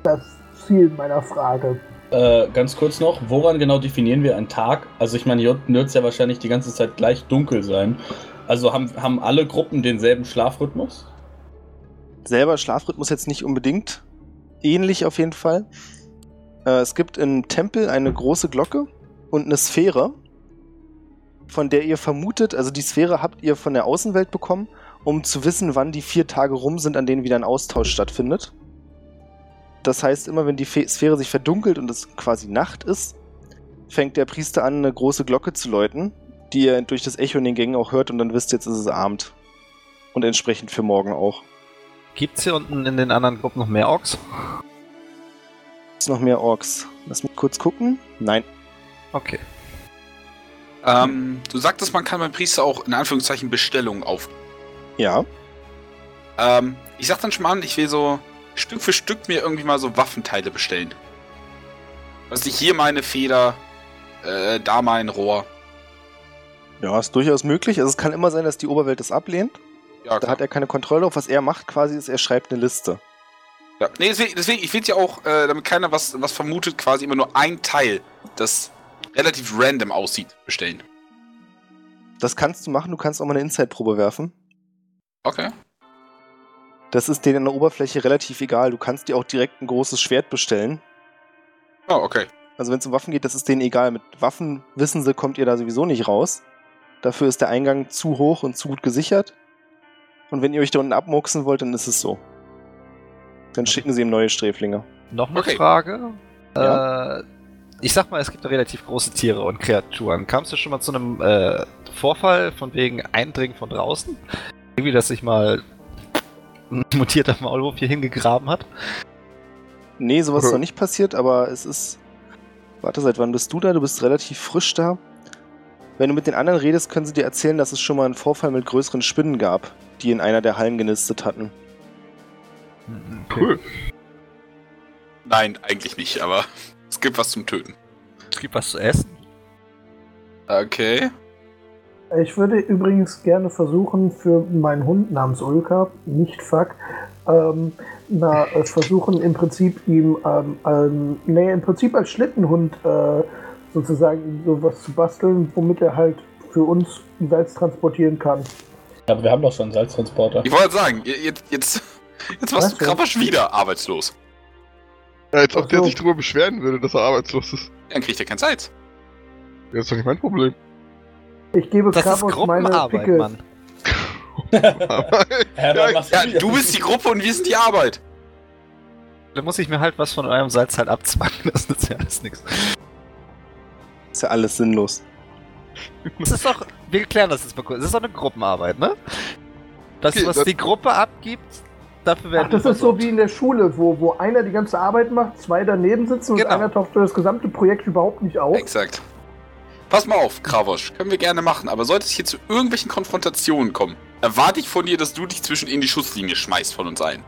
das Ziel meiner Frage. Äh, ganz kurz noch, woran genau definieren wir einen Tag? Also ich meine, hier unten wird es ja wahrscheinlich die ganze Zeit gleich dunkel sein. Also haben, haben alle Gruppen denselben Schlafrhythmus? Selber Schlafrhythmus jetzt nicht unbedingt. Ähnlich auf jeden Fall. Äh, es gibt im Tempel eine große Glocke und eine Sphäre, von der ihr vermutet, also die Sphäre habt ihr von der Außenwelt bekommen, um zu wissen, wann die vier Tage rum sind, an denen wieder ein Austausch stattfindet. Das heißt, immer wenn die Sphäre sich verdunkelt und es quasi Nacht ist, fängt der Priester an, eine große Glocke zu läuten, die ihr durch das Echo in den Gängen auch hört und dann wisst ihr, jetzt ist es Abend. Und entsprechend für morgen auch. Gibt's hier unten in den anderen Gruppen noch mehr Orks? Ist noch mehr Orks. Lass mich kurz gucken. Nein. Okay. Ähm, du sagtest, man kann beim Priester auch in Anführungszeichen Bestellungen auf. Ja. Ähm, ich sag dann schon mal an, ich will so Stück für Stück mir irgendwie mal so Waffenteile bestellen. Was ich hier meine Feder, äh, da mein Rohr. Ja, ist durchaus möglich. Also es kann immer sein, dass die Oberwelt das ablehnt. Ja, Da klar. hat er keine Kontrolle drauf. Was er macht quasi ist, er schreibt eine Liste. Ja. Nee, deswegen, deswegen ich will ja auch, äh, damit keiner was, was vermutet, quasi immer nur ein Teil, das relativ random aussieht, bestellen. Das kannst du machen. Du kannst auch mal eine Inside-Probe werfen. Okay. Das ist denen an der Oberfläche relativ egal. Du kannst dir auch direkt ein großes Schwert bestellen. Oh, okay. Also wenn es um Waffen geht, das ist denen egal. Mit Waffen, wissen sie, kommt ihr da sowieso nicht raus. Dafür ist der Eingang zu hoch und zu gut gesichert. Und wenn ihr euch da unten abmucksen wollt, dann ist es so. Dann schicken sie ihm neue Sträflinge. Noch eine Okay. Frage. Ja. Äh, ich sag mal, es gibt relativ große Tiere und Kreaturen. Kamst du schon mal zu einem äh, Vorfall von wegen Eindringen von draußen? Irgendwie, dass sich mal ein mutierter Maulwurf hier hingegraben hat? Nee, sowas ist Ja. noch nicht passiert, aber es ist. Warte, seit wann bist du da? Du bist relativ frisch da. Wenn du mit den anderen redest, können sie dir erzählen, dass es schon mal einen Vorfall mit größeren Spinnen gab, die in einer der Hallen genistet hatten. Cool. Nein, eigentlich nicht, aber es gibt was zum Töten. Es gibt was zu essen. Okay. Ich würde übrigens gerne versuchen, für meinen Hund namens Ulka, nicht Fuck, ähm, na, äh, versuchen im Prinzip ihm, ähm, ähm, nee, im Prinzip als Schlittenhund äh, sozusagen sowas zu basteln, womit er halt für uns Salz transportieren kann. Aber wir haben doch schon einen Salztransporter. Ich wollte sagen, jetzt, jetzt, jetzt warst Was du denn? Krabbasch wieder arbeitslos. Ja, als ob Ach der so. sich drüber beschweren würde, dass er arbeitslos ist. Dann kriegt er kein Salz. Das ist doch nicht mein Problem. Ich gebe Das ist meine Gruppenarbeit, Pickel. Mann. Ja, Ja, dann Ja, du bist die Gruppe und wir sind die Arbeit. Da muss ich mir halt was von eurem Salz halt abzwacken. Das nützt ja alles nichts. Ist ja alles sinnlos. Das ist doch, wir klären das jetzt mal kurz. Das ist doch eine Gruppenarbeit, ne? Das, Okay, was das- die Gruppe abgibt, dafür werden Ach, das wir ist so wie in der Schule, wo, wo einer die ganze Arbeit macht, zwei daneben sitzen Genau. und einer taucht für das gesamte Projekt überhaupt nicht auf. Exakt. Pass mal auf, Kravosch. Können wir gerne machen, aber sollte es hier zu irgendwelchen Konfrontationen kommen, erwarte ich von dir, dass du dich zwischen in die Schusslinie schmeißt von uns allen.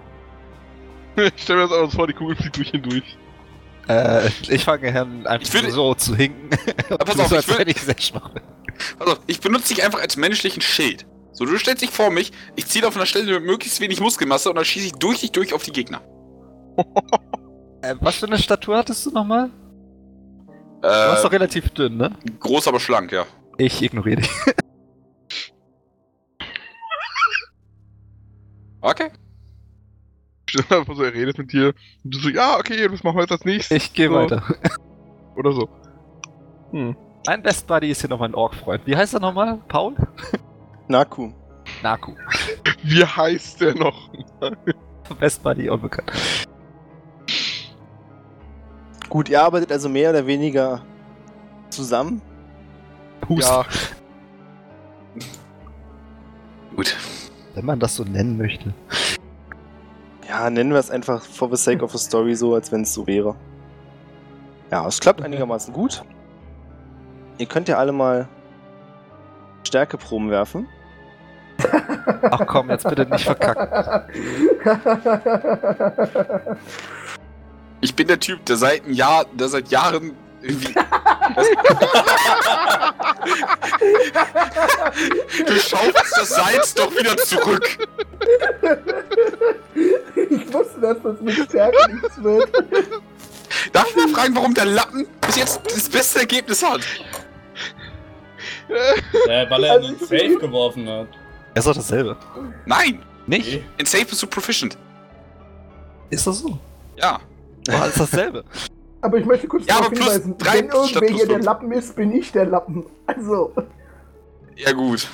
ich stell mir das einfach vor, die Kugel fliegt durch ihn durch. Äh, ich fange an, einfach würde- so zu hinken. Pass Du auf, ich will- wenn ich sehr schwach bin. Also, ich benutze dich einfach als menschlichen Schild. So, du stellst dich vor mich, ich ziele auf einer Stelle mit möglichst wenig Muskelmasse und dann schieße ich durch dich durch auf die Gegner. Äh, was für eine Statur hattest du nochmal? Du Äh, warst doch relativ dünn, ne? groß, aber schlank, ja. Ich ignoriere dich. Okay. Dir einfach so, er redet mit dir. Und du so, ja, okay, das machen wir jetzt als nächstes. Ich gehe So. weiter. Oder so. Mein Best Buddy ist hier nochmal ein Ork-Freund. Wie heißt er nochmal? Paul? Naku. Naku. Wie heißt der noch? Best Buddy, unbekannt. Gut, ihr arbeitet also mehr oder weniger zusammen. Hust. Ja, Gut. Wenn man das so nennen möchte. Ja, nennen wir es einfach for the sake of the story so, als wenn es so wäre. Ja, es klappt einigermaßen gut. Ihr könnt ja alle mal Stärkeproben werfen. Ach komm, jetzt bitte nicht verkacken. Ich bin der Typ, der seit ein Jahr, der seit Jahren irgendwie. du schaufelst das Salz doch wieder zurück. Ich wusste, dass das mit Stärke nichts wird. Darf ich mal fragen, warum der Lappen bis jetzt das beste Ergebnis hat? Ja, weil er Also einen Safe geworfen hat. ist doch dasselbe. Nein! Nicht? In Safe bist du proficient. Ist das so? Ja. Boah, ist dasselbe. Aber ich möchte kurz Ja, darauf hinweisen, drei wenn irgendwer hier der. Lappen ist, bin ich der Lappen. Also, Ja, gut.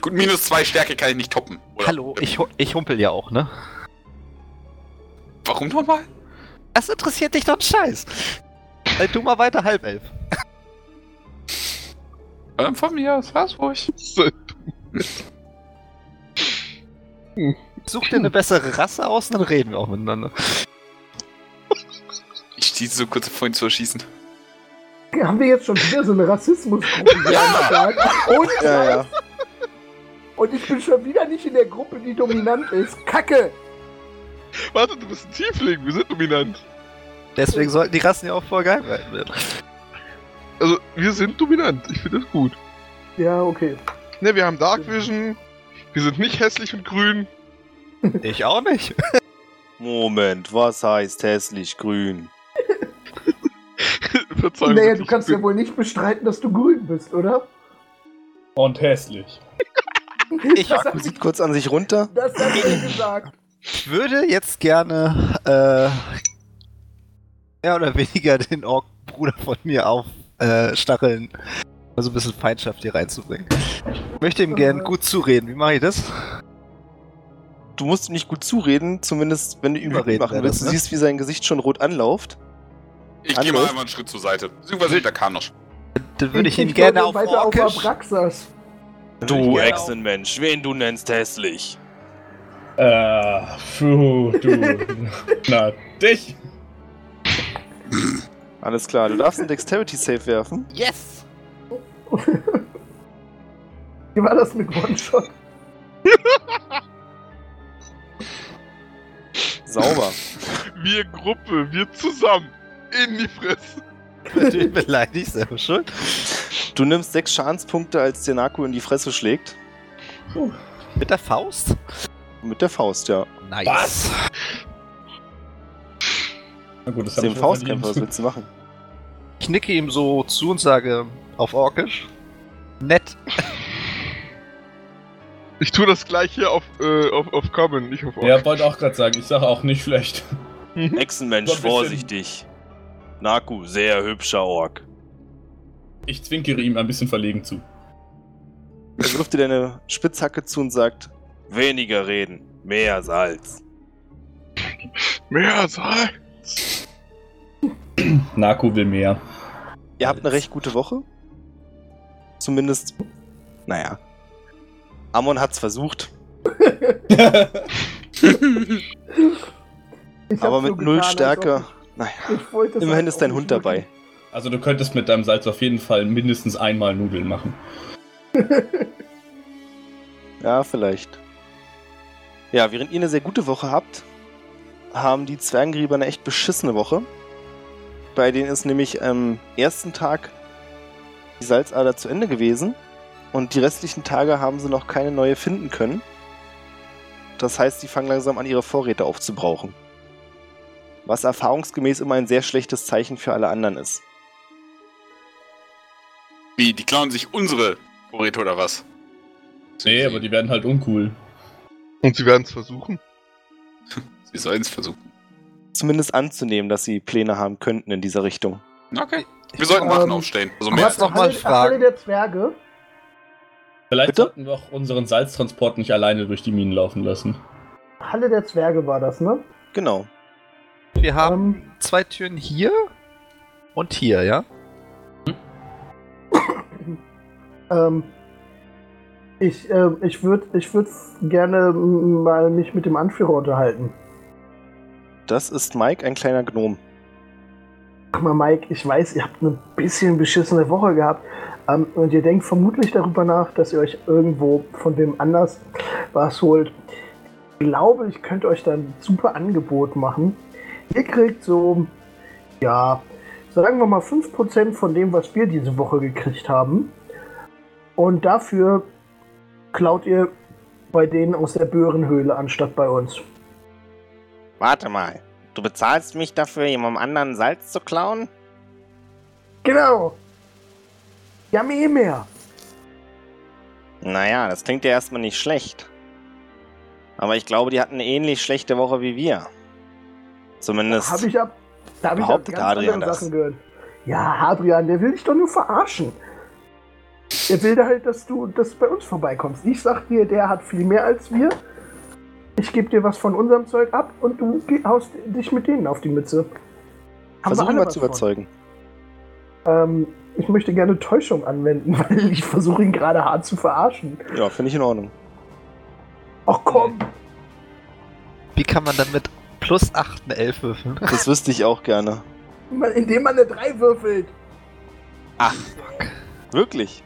Gut, minus zwei Stärke kann ich nicht toppen. oder? Hallo, ich, ich humpel ja auch, ne? Warum nochmal? Das interessiert dich doch einen Scheiß. Dann tu mal weiter halbelf. Ähm, von mir, das war's ruhig. Such dir eine bessere Rasse aus, dann reden wir auch miteinander. Ich stehe so kurz davor, ihn zu erschießen. haben wir jetzt schon wieder so eine Rassismusgruppe Start? Und, Ja, ja. Und ich bin schon wieder nicht in der Gruppe, die dominant ist. Kacke! Warte, du bist ein Tiefling, wir sind dominant. Deswegen sollten die Rassen ja auch voll geheim gehalten werden. Also, wir sind dominant, ich finde das gut. Ja, okay. Ne, wir haben Dark Vision, wir sind nicht hässlich und grün. Ich auch nicht. Moment, was heißt hässlich grün? Verzeihung. Naja, du kannst bin- ja wohl nicht bestreiten, dass du grün bist, oder? Und hässlich. Ich Marco sieht kurz an sich runter. Das hat er gesagt. würde jetzt gerne äh, mehr oder weniger den Ork-Bruder von mir aufstacheln, äh, stacheln, mal so ein bisschen Feindschaft hier reinzubringen. Ich möchte ihm gern gut zureden. Wie mache ich das? Du musst ihm nicht gut zureden, zumindest wenn du ihn Überreden machen willst. das, Du ne? siehst, wie sein Gesicht schon rot anlauft. Ich gehe mal Anläuft. einmal einen Schritt zur Seite. Beziehungsweise hinter Kanosch. Dann würde ich ihn glaub, gerne auf weiter auf Auf- Echsenmensch, wen du nennst hässlich. Äh, puh, du. Na, dich. Alles klar, du darfst einen Dexterity Save werfen. Yes! Wie war das mit One-Shot? Sauber. Wir Gruppe, wir zusammen. In die Fresse. Natürlich beleidigt, selber schuld. Du nimmst sechs Schadenspunkte, als dir Naku in die Fresse schlägt. Mit der Faust? Mit der Faust, ja. Nice. Was? Na gut, das dem Faustkämpfer, was willst du machen? Ich nicke ihm so zu und sage auf Orkisch. Nett. Ich tue das gleich hier auf, äh, auf, auf Common, nicht auf Ork. Ja, wollte auch gerade sagen, ich sage auch nicht schlecht. Ein bisschen- vorsichtig. Naku, sehr hübscher Ork. Ich zwinkere ihm ein bisschen verlegen zu. Er wirft dir deine Spitzhacke zu und sagt: Weniger reden, mehr Salz. Mehr Salz. Naku will mehr. Ihr habt eine recht gute Woche. Zumindest, naja. Amon hat's versucht, Ich aber mit null getan, Stärke. Naja, immerhin halt ist dein Hund dabei. Also du könntest mit deinem Salz auf jeden Fall mindestens einmal Nudeln machen. Ja, vielleicht. Ja, während ihr eine sehr gute Woche habt, haben die Zwergengrieber eine echt beschissene Woche. Bei denen ist nämlich am ersten Tag die Salzader zu Ende gewesen und die restlichen Tage haben sie noch keine neue finden können. Das heißt, sie fangen langsam an, ihre Vorräte aufzubrauchen. Was erfahrungsgemäß immer ein sehr schlechtes Zeichen für alle anderen ist. Wie, die klauen sich unsere Vorräte oder was? Nee, aber die werden halt uncool. Und sie werden es versuchen. Sie sollen es versuchen. Zumindest anzunehmen, dass sie Pläne haben könnten in dieser Richtung. Okay. Wir sollten Wachen Ähm, aufstellen. Also mehr als noch mal. Halle der Zwerge. Vielleicht Bitte? sollten wir auch unseren Salztransport nicht alleine durch die Minen laufen lassen. Halle der Zwerge war das, ne? Genau. Wir haben Ähm, zwei Türen hier und hier, ja? ähm, ich ähm, ich würde ich würd gerne mal mich mit dem Anführer unterhalten. Das ist Mike, ein kleiner Gnom. Guck mal, Mike, ich weiß, ihr habt eine bisschen beschissene Woche gehabt. Ähm, und ihr denkt vermutlich darüber nach, dass ihr euch irgendwo von wem anders was holt. Ich glaube, ich könnte euch da ein super Angebot machen. Ihr kriegt so, ja, sagen wir mal 5% von dem, was wir diese Woche gekriegt haben. Und dafür klaut ihr bei denen aus der Böhrenhöhle anstatt bei uns. Warte mal. Du bezahlst mich dafür, jemandem anderen Salz zu klauen? Genau. Ja, mehr, mehr. Naja, das klingt ja erstmal nicht schlecht. Aber ich glaube, die hatten eine ähnlich schlechte Woche wie wir. Zumindest. Habe ich, ab, Da habe ich ganz andere Adrian das? Sachen gehört. Ja, Adrian, der will dich doch nur verarschen. Er will halt, dass du dass du bei uns vorbeikommst. Ich sag dir, der hat viel mehr als wir. Ich gebe dir was von unserem Zeug ab und du haust dich mit denen auf die Mütze. Haben wir Versuch mal was zu überzeugen. Ähm, ich möchte gerne Täuschung anwenden, weil ich versuche ihn gerade hart zu verarschen. Ja, finde ich in Ordnung. Ach komm! Wie kann man dann mit plus 8 eine 11 würfeln? Das wüsste ich auch gerne. Indem man eine 3 würfelt. Wirklich?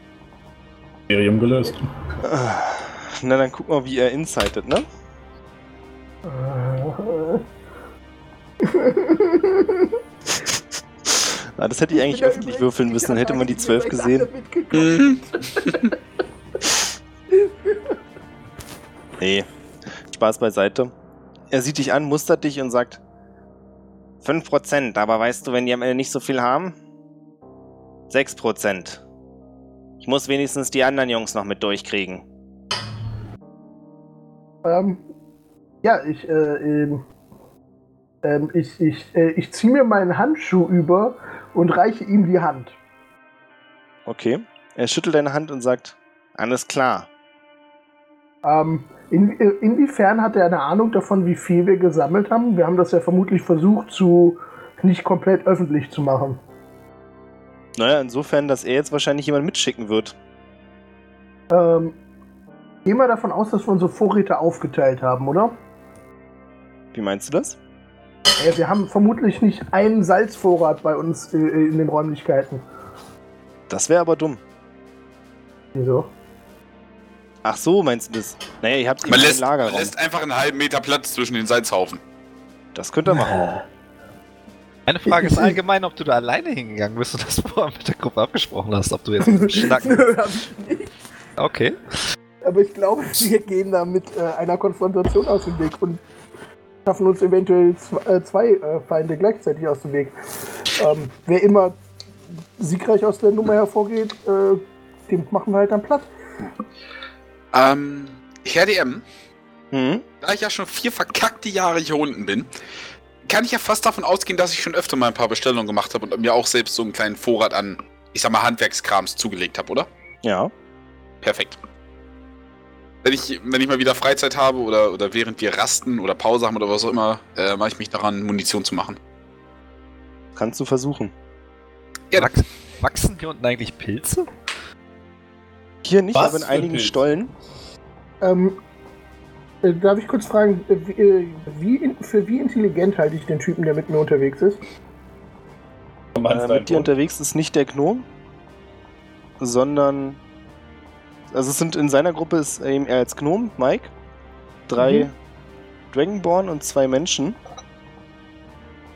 Mysterium gelöst. Na, dann guck mal, wie er insightet, ne? Ah, das hätte ich eigentlich öffentlich würfeln müssen, dann hätte man die 12 gesehen. Mhm. Nee, Spaß beiseite. Er sieht dich an, mustert dich und sagt: 5%, aber weißt du, wenn die am Ende nicht so viel haben? 6%. Ich muss wenigstens die anderen Jungs noch mit durchkriegen. Ähm, ja, ich, äh, ähm, ähm, ich, ich, äh, ich ziehe mir meinen Handschuh über und reiche ihm die Hand. Okay. Er schüttelt deine Hand und sagt: Alles klar. Ähm, in, inwiefern hat er eine Ahnung davon, wie viel wir gesammelt haben? Wir haben das ja vermutlich versucht, zu nicht komplett öffentlich zu machen. Naja, insofern, dass er jetzt wahrscheinlich jemand mitschicken wird. Ähm, gehen wir davon aus, dass wir unsere Vorräte aufgeteilt haben, oder? Wie meinst du das? Äh, wir haben vermutlich nicht einen Salzvorrat bei uns äh, in den Räumlichkeiten. Das wäre aber dumm. Wieso? Ach so, meinst du das? Naja, ihr habt Man lässt, einen man Lagerraum. lässt einfach einen halben Meter Platz zwischen den Salzhaufen. Das könnt ihr machen. Eine Frage ist allgemein, ob du da alleine hingegangen bist und das vorher mit der Gruppe abgesprochen hast, ob du jetzt schnacken. Okay. Aber ich glaube, wir gehen da mit äh, einer Konfrontation aus dem Weg und schaffen uns eventuell zwei, äh, zwei äh, Feinde gleichzeitig aus dem Weg. Ähm, wer immer siegreich aus der Nummer hervorgeht, äh, dem machen wir halt dann platt. Ähm, Herr DM, Hm? da ich ja schon vier verkackte Jahre hier unten bin, kann ich ja fast davon ausgehen, dass ich schon öfter mal ein paar Bestellungen gemacht habe und mir auch selbst so einen kleinen Vorrat an, ich sag mal, Handwerkskrams zugelegt habe, oder? Ja. Perfekt. Wenn ich, wenn ich mal wieder Freizeit habe oder, oder während wir rasten oder Pause haben oder was auch immer, äh, mache ich mich daran, Munition zu machen. Kannst du versuchen. Ja, Wachs wachsen hier unten eigentlich Pilze? Hier nicht, Was aber in einigen Pilz? Stollen. Ähm, äh, darf ich kurz fragen, äh, wie, äh, wie, in- für wie intelligent halte ich den Typen, der mit mir unterwegs ist? Äh, mit dir unterwegs ist nicht der Gnom, sondern. Also es sind in seiner Gruppe ist eben er als Gnom, Mike, drei Mhm. Dragonborn und zwei Menschen.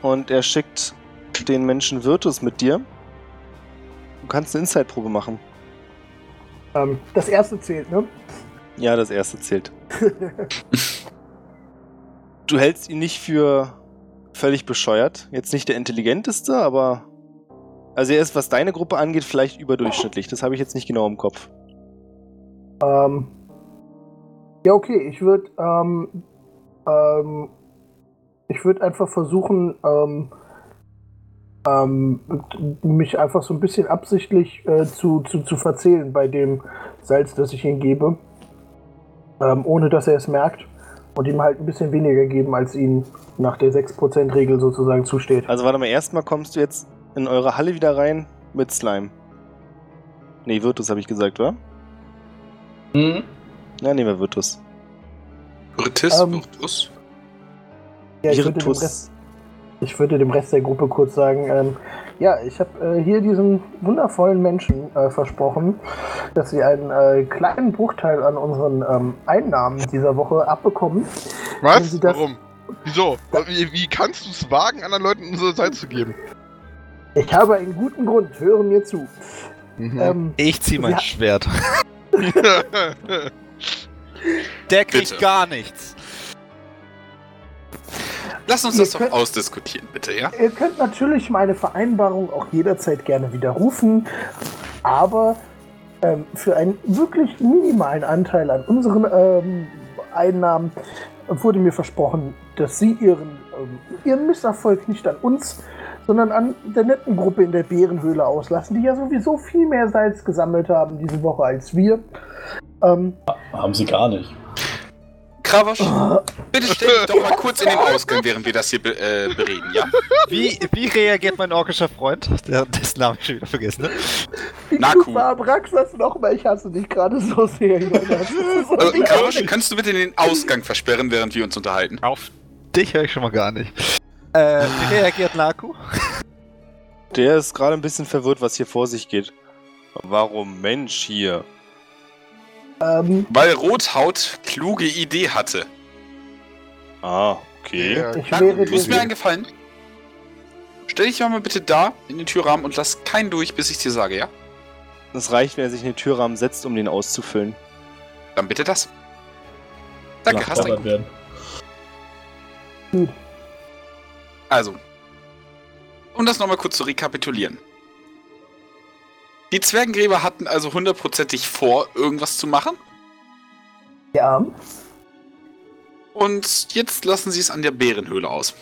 Und er schickt den Menschen Virtus mit dir. Du kannst eine Inside-Probe machen. Ähm, das erste zählt, ne? Ja, das erste zählt. du hältst ihn nicht für völlig bescheuert. Jetzt nicht der intelligenteste, aber. Also er ist, was deine Gruppe angeht, vielleicht überdurchschnittlich. Das habe ich jetzt nicht genau im Kopf. Ähm, ja, okay, ich würde ähm, ähm, ich würde einfach versuchen, ähm, ähm, mich einfach so ein bisschen absichtlich äh, zu, zu, zu verzählen bei dem Salz, das ich ihm gebe, ähm, ohne dass er es merkt und ihm halt ein bisschen weniger geben, als ihm nach der 6%-Regel sozusagen zusteht. Also warte mal, erstmal kommst du jetzt in eure Halle wieder rein mit Slime. Nee, Virtus habe ich gesagt, oder? Hm? Ja, nehmen wir Virtus. Virtus, Ähm, Virtus. Ja, ich würde dem Virtus. Ich würde dem Rest der Gruppe kurz sagen, ähm, ja, ich habe äh, hier diesen wundervollen Menschen äh, versprochen, dass sie einen äh, kleinen Bruchteil an unseren ähm, Einnahmen dieser Woche abbekommen. Was? Sie das- Warum? Wieso? Wie, wie kannst du es wagen, anderen Leuten unsere Zeit zu geben? Ich habe einen guten Grund, höre mir zu. Mhm. Ähm, Ich zieh mein Ja. Schwert. Der kriegt Bitte. gar nichts. Lass uns ihr das doch könnt- ausdiskutieren, bitte, ja? Ihr könnt natürlich meine Vereinbarung auch jederzeit gerne widerrufen, aber ähm, für einen wirklich minimalen Anteil an unseren ähm, Einnahmen wurde mir versprochen, dass Sie Ihren, ähm, Ihren Misserfolg nicht an uns sondern an der netten Gruppe in der Bärenhöhle auslassen, die ja sowieso viel mehr Salz gesammelt haben diese Woche als wir. Ähm, Haben sie gar nicht. Kravosch, bitte stell dich doch mal kurz in den Ausgang, während wir das hier be äh, bereden, ja? Wie, wie reagiert mein orkischer Freund? Der, dessen Namen ich schon wieder vergessen, ne? wie Na, gut cool. war Abraxas nochmal? Ich hasse dich gerade so sehr, so Also, wichtig. Kravosch, kannst du bitte den Ausgang versperren, während wir uns unterhalten? Auf dich höre ich schon mal gar nicht. Äh, wie reagiert Naku? Der ist gerade ein bisschen verwirrt, was hier vor sich geht. Warum Mensch hier? Ähm, Weil Rothaut kluge Idee hatte. Ah, okay. Ja, ich Naku, wäre du musst mir dir, einen Gefallen. Stell dich mal bitte da in den Türrahmen und lass keinen durch, bis ich dir sage, ja? Es reicht, wenn er sich in den Türrahmen setzt, um den auszufüllen. Dann bitte das. Danke, hast Nachfordert du. werden. Also, um das nochmal kurz zu rekapitulieren. Die Zwergengräber hatten also hundertprozentig vor, irgendwas zu machen. ja, Und jetzt lassen sie es an der Bärenhöhle aus.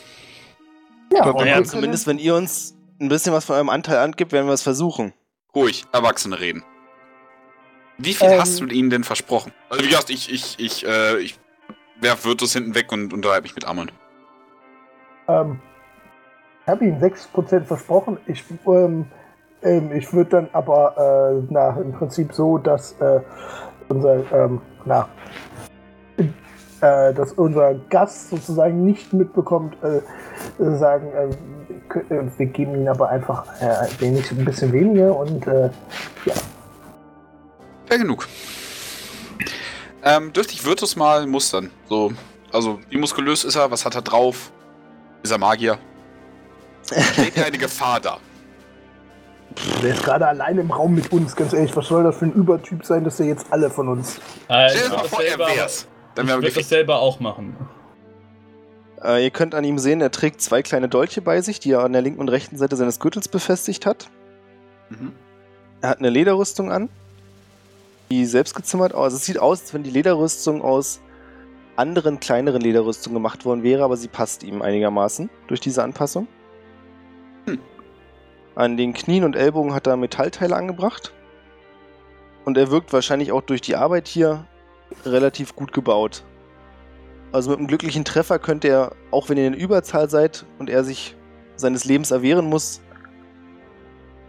ja, Naja, zumindest wenn ihr uns ein bisschen was von eurem Anteil angibt, werden wir es versuchen. Ruhig, Erwachsene reden. Wie viel Ähm. hast du ihnen denn versprochen? Also wie gesagt, ich, ich, ich, äh, ich werf Virtus hinten weg und unterhalte mich mit Amon. Ähm, ich habe Ihnen 6% versprochen. Ich, ähm, ähm, ich würde dann aber äh, na, im Prinzip so, dass äh, unser, ähm, na, äh, dass unser Gast sozusagen nicht mitbekommt, äh, sagen, äh, wir geben Ihnen aber einfach äh, ein, wenig, ein bisschen weniger und äh, Fair genug. Ähm, dürfte ich Virtus mal mustern? So, also, wie muskulös ist er? Was hat er drauf? Ist er Magier? Steht hier eine Gefahr da? Der ist gerade allein im Raum mit uns. Ganz ehrlich, was soll das für ein Übertyp sein, dass er jetzt alle von uns. Äh, Stell ich dir mal würde das, vor, er wär's. Dann ich wären wir würd das selber auch machen. Äh, ihr könnt an ihm sehen, er trägt zwei kleine Dolche bei sich, die er an der linken und rechten Seite seines Gürtels befestigt hat. Mhm. Er hat eine Lederrüstung an, die selbst gezimmert aus. Es sieht aus, als wenn die Lederrüstung aus anderen kleineren Lederrüstungen gemacht worden wäre, aber sie passt ihm einigermaßen durch diese Anpassung. Hm. An den Knien und Ellbogen hat er Metallteile angebracht. Und er wirkt wahrscheinlich auch durch die Arbeit hier relativ gut gebaut. Also mit einem glücklichen Treffer könnte er, auch wenn ihr in Überzahl seid und er sich seines Lebens erwehren muss,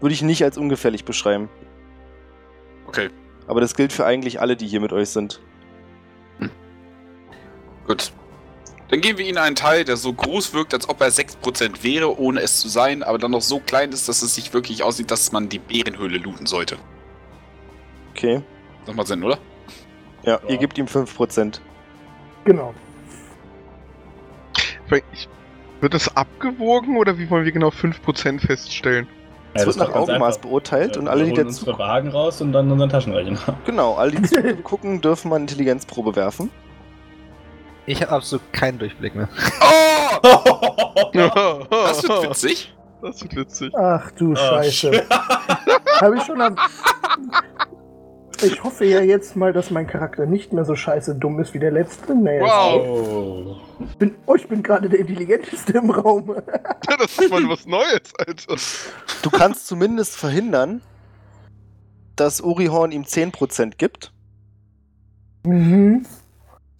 würde ich nicht als ungefährlich beschreiben. Okay, Aber das gilt für eigentlich alle, die hier mit euch sind. gut. Dann geben wir ihnen einen Teil, der so groß wirkt, als ob er 6% wäre, ohne es zu sein, aber dann noch so klein ist, dass es sich wirklich aussieht, dass man die Bärenhöhle looten sollte. Okay. Das macht Sinn, oder? Ja, Ja. ihr gebt ihm 5%. Genau. Wird das abgewogen oder wie wollen wir genau 5% feststellen? Es Ja, wird nach Augenmaß beurteilt Ja, und alle, die wir holen dazu unsere Wagen raus und dann unseren Taschenrechner. Genau, alle, die zu gucken, dürfen mal eine Intelligenzprobe werfen. Ich habe absolut keinen Durchblick mehr. Oh! Das wird witzig. Das wird witzig. Ach du Oh, Scheiße. Habe ich schon am. Ich hoffe ja jetzt mal, dass mein Charakter nicht mehr so scheiße dumm ist wie der letzte. Nee, Wow. Oh. ich bin, oh, ich bin gerade der intelligenteste im Raum. Das ist mal was Neues, Alter. Du kannst zumindest verhindern, dass Urihorn ihm 10% gibt, Mhm.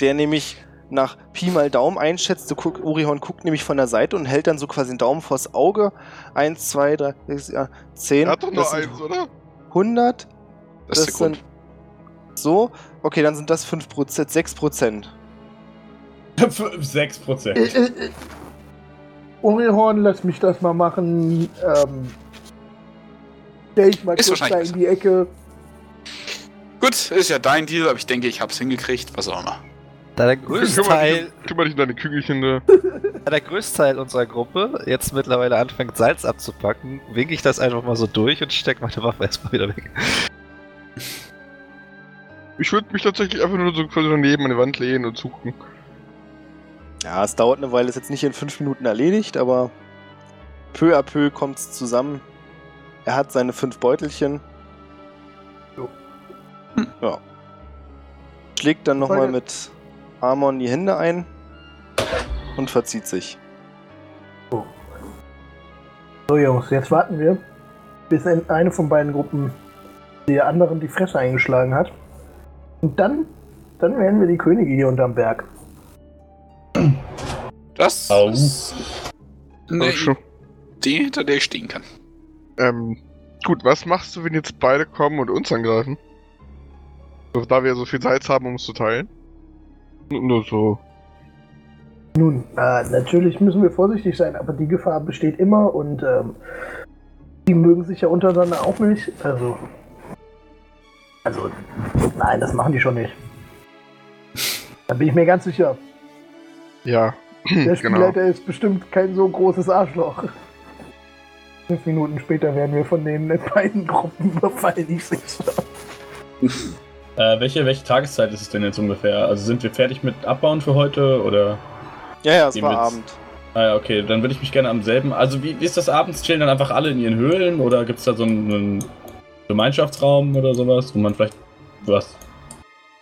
der nämlich nach Pi mal Daumen einschätzt. Du guck, Urihorn guckt nämlich von der Seite und hält dann so quasi den Daumen vors Auge. 1, 2, 3, 6, ja, 10. Er hat doch nur das sind eins, oder? 100. Das Grund. sind so. Okay, dann sind das 5%, 6%. 6 Prozent. Äh, äh, äh. Orihorn, lass mich das mal machen. Ähm, stell ich mal Ist kurz da in die Ecke. Gut, ist ja dein Deal, aber ich denke, ich hab's hingekriegt, was auch immer. Da der größte Kümmer dich, Teil, um- um deine Kügelchen da. da der größte Teil unserer Gruppe jetzt mittlerweile anfängt, Salz abzupacken, winke ich das einfach mal so durch und steck meine Waffe erstmal wieder weg. Ich würde mich tatsächlich einfach nur so quasi daneben an die Wand lehnen und zugucken. Ja, es dauert eine Weile, ist jetzt nicht in 5 Minuten erledigt, aber peu à peu kommt es zusammen. Er hat seine fünf Beutelchen. Jo. Ja. Schlägt dann nochmal mit Amon die Hände ein und verzieht sich. So Jungs, jetzt warten wir, bis ein- eine von beiden Gruppen der anderen die Fresse eingeschlagen hat. Und dann, dann werden wir die Könige hier unterm Berg. Das Au. ist eine Also schon. Idee, hinter der ich stehen kann. Ähm, gut, was machst du, wenn jetzt beide kommen und uns angreifen? So, da wir so viel Zeit haben, um es zu teilen. Nur, so. Nun, äh, natürlich müssen wir vorsichtig sein, aber die Gefahr besteht immer und ähm, die mögen sich ja untereinander auch nicht. Also, also, nein, das machen die schon nicht. Da bin ich mir ganz sicher. Ja, Der genau. Spielleiter ist bestimmt kein so großes Arschloch. Fünf Minuten später werden wir von den beiden Gruppen überfallen, ich seh's schon. Äh, welche, welche Tageszeit ist es denn jetzt ungefähr? Also sind wir fertig mit Abbauen für heute oder? Ja, ja, es war mit- Abend. Ah ja, okay, dann würde ich mich gerne am selben. Also wie, wie ist das abends? Chillen dann einfach alle in ihren Höhlen oder gibt es da so einen, einen Gemeinschaftsraum oder sowas, wo man vielleicht was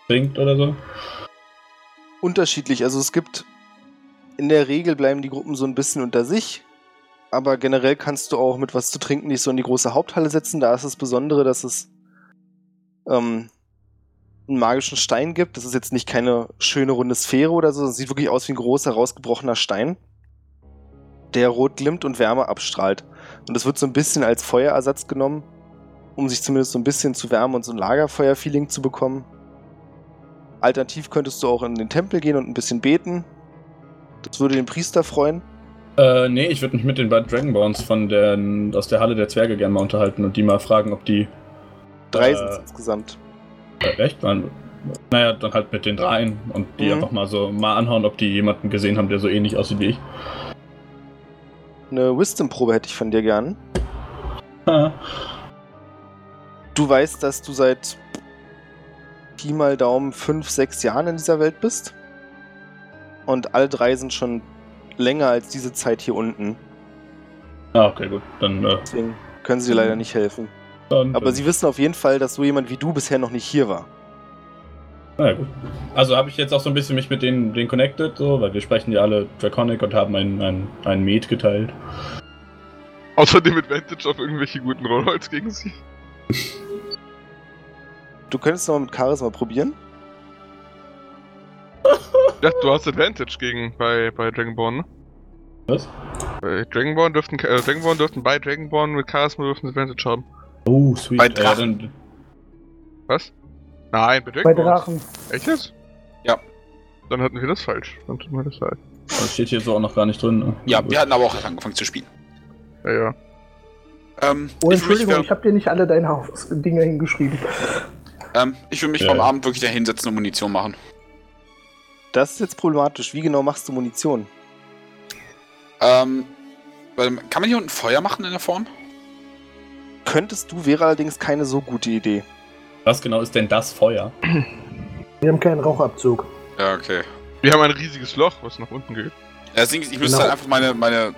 trinkt oder so? Unterschiedlich. Also es gibt, in der Regel bleiben die Gruppen so ein bisschen unter sich. Aber generell kannst du auch mit was zu trinken dich so in die große Haupthalle setzen. Da ist das Besondere, dass es ähm, einen magischen Stein gibt. Das ist jetzt nicht keine schöne runde Sphäre oder so. Das sieht wirklich aus wie ein großer, rausgebrochener Stein, der rot glimmt und Wärme abstrahlt. Und das wird so ein bisschen als Feuerersatz genommen, um sich zumindest so ein bisschen zu wärmen und so ein Lagerfeuer-Feeling zu bekommen. Alternativ könntest du auch in den Tempel gehen und ein bisschen beten. Das würde den Priester freuen. Äh, nee, ich würde mich mit den beiden Dragonborns von der, aus der Halle der Zwerge gerne mal unterhalten und die mal fragen, ob die. Drei Äh, sind es insgesamt. Echt waren. Naja, dann halt mit den dreien und die Mhm. einfach mal so mal anhauen, ob die jemanden gesehen haben, der so ähnlich aussieht wie ich. Eine Wisdom-Probe hätte ich von dir gern. Du weißt, dass du seit Pi mal Daumen fünf, sechs Jahren in dieser Welt bist. Und alle drei sind schon länger als diese Zeit hier unten. ah, okay, gut. Dann. Äh, Deswegen können sie dir leider nicht helfen. Dann Aber dann, sie wissen auf jeden Fall, dass so jemand wie du bisher noch nicht hier war. Na ja, gut. Also habe ich jetzt auch so ein bisschen mich mit denen, denen connected, so, weil wir sprechen ja alle Draconic und haben ein, ein, ein Med geteilt. Außerdem Advantage auf irgendwelche guten Rollholz gegen sie. Du könntest noch mal mit Charisma probieren. Ja, du hast Advantage gegen bei, bei Dragonborn, ne? Was? Bei Dragonborn dürften, äh, Dragonborn dürften bei Dragonborn mit Charisma dürften Advantage haben. Oh, sweet. Bei Äh, Drachen. Was? Nein, bei Bei. Drachen. Echt jetzt? Ja. Dann hatten wir das falsch. Dann tut mir das leid. das steht hier so auch noch gar nicht drin. ne? Ja, wir hatten aber auch angefangen zu spielen. Ja, ja. Ähm, Oh, ich Entschuldigung, mich, ich habe dir nicht alle deine Haus- Dinger hingeschrieben. ähm, ich würd mich Ja. vom Abend wirklich da hinsetzen und Munition machen. Das ist jetzt problematisch. Wie genau machst du Munition? Ähm, kann man hier unten Feuer machen in der Form? Könntest du, wäre allerdings keine so gute Idee. Was genau ist denn das Feuer? Wir haben keinen Rauchabzug. Ja, okay. Wir haben ein riesiges Loch, was nach unten geht. Ja, das Ding ist, ich müsste Genau. halt einfach meine, meine,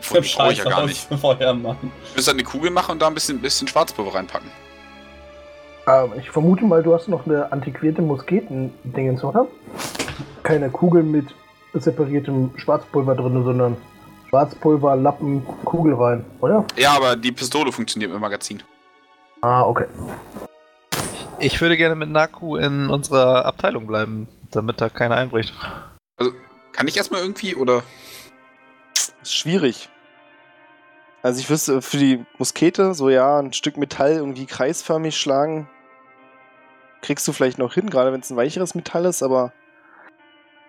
die brauche ich ja gar nicht. Feuer machen. Ich müsste halt eine Kugel machen und da ein bisschen, bisschen Schwarzpulver reinpacken. Ähm, ich vermute mal, du hast noch eine antiquierte Musketen-Dingens, oder? Keine Kugel mit separiertem Schwarzpulver drin, sondern Schwarzpulver, Lappen, Kugel rein, oder? Ja, aber die Pistole funktioniert im Magazin. Ah, okay. Ich würde gerne mit Naku in unserer Abteilung bleiben, damit da keiner einbricht. Kann ich erstmal irgendwie oder? Ist schwierig. Also ich wüsste, für die Muskete, so ja, ein Stück Metall irgendwie kreisförmig schlagen, kriegst du vielleicht noch hin, gerade wenn es ein weicheres Metall ist, aber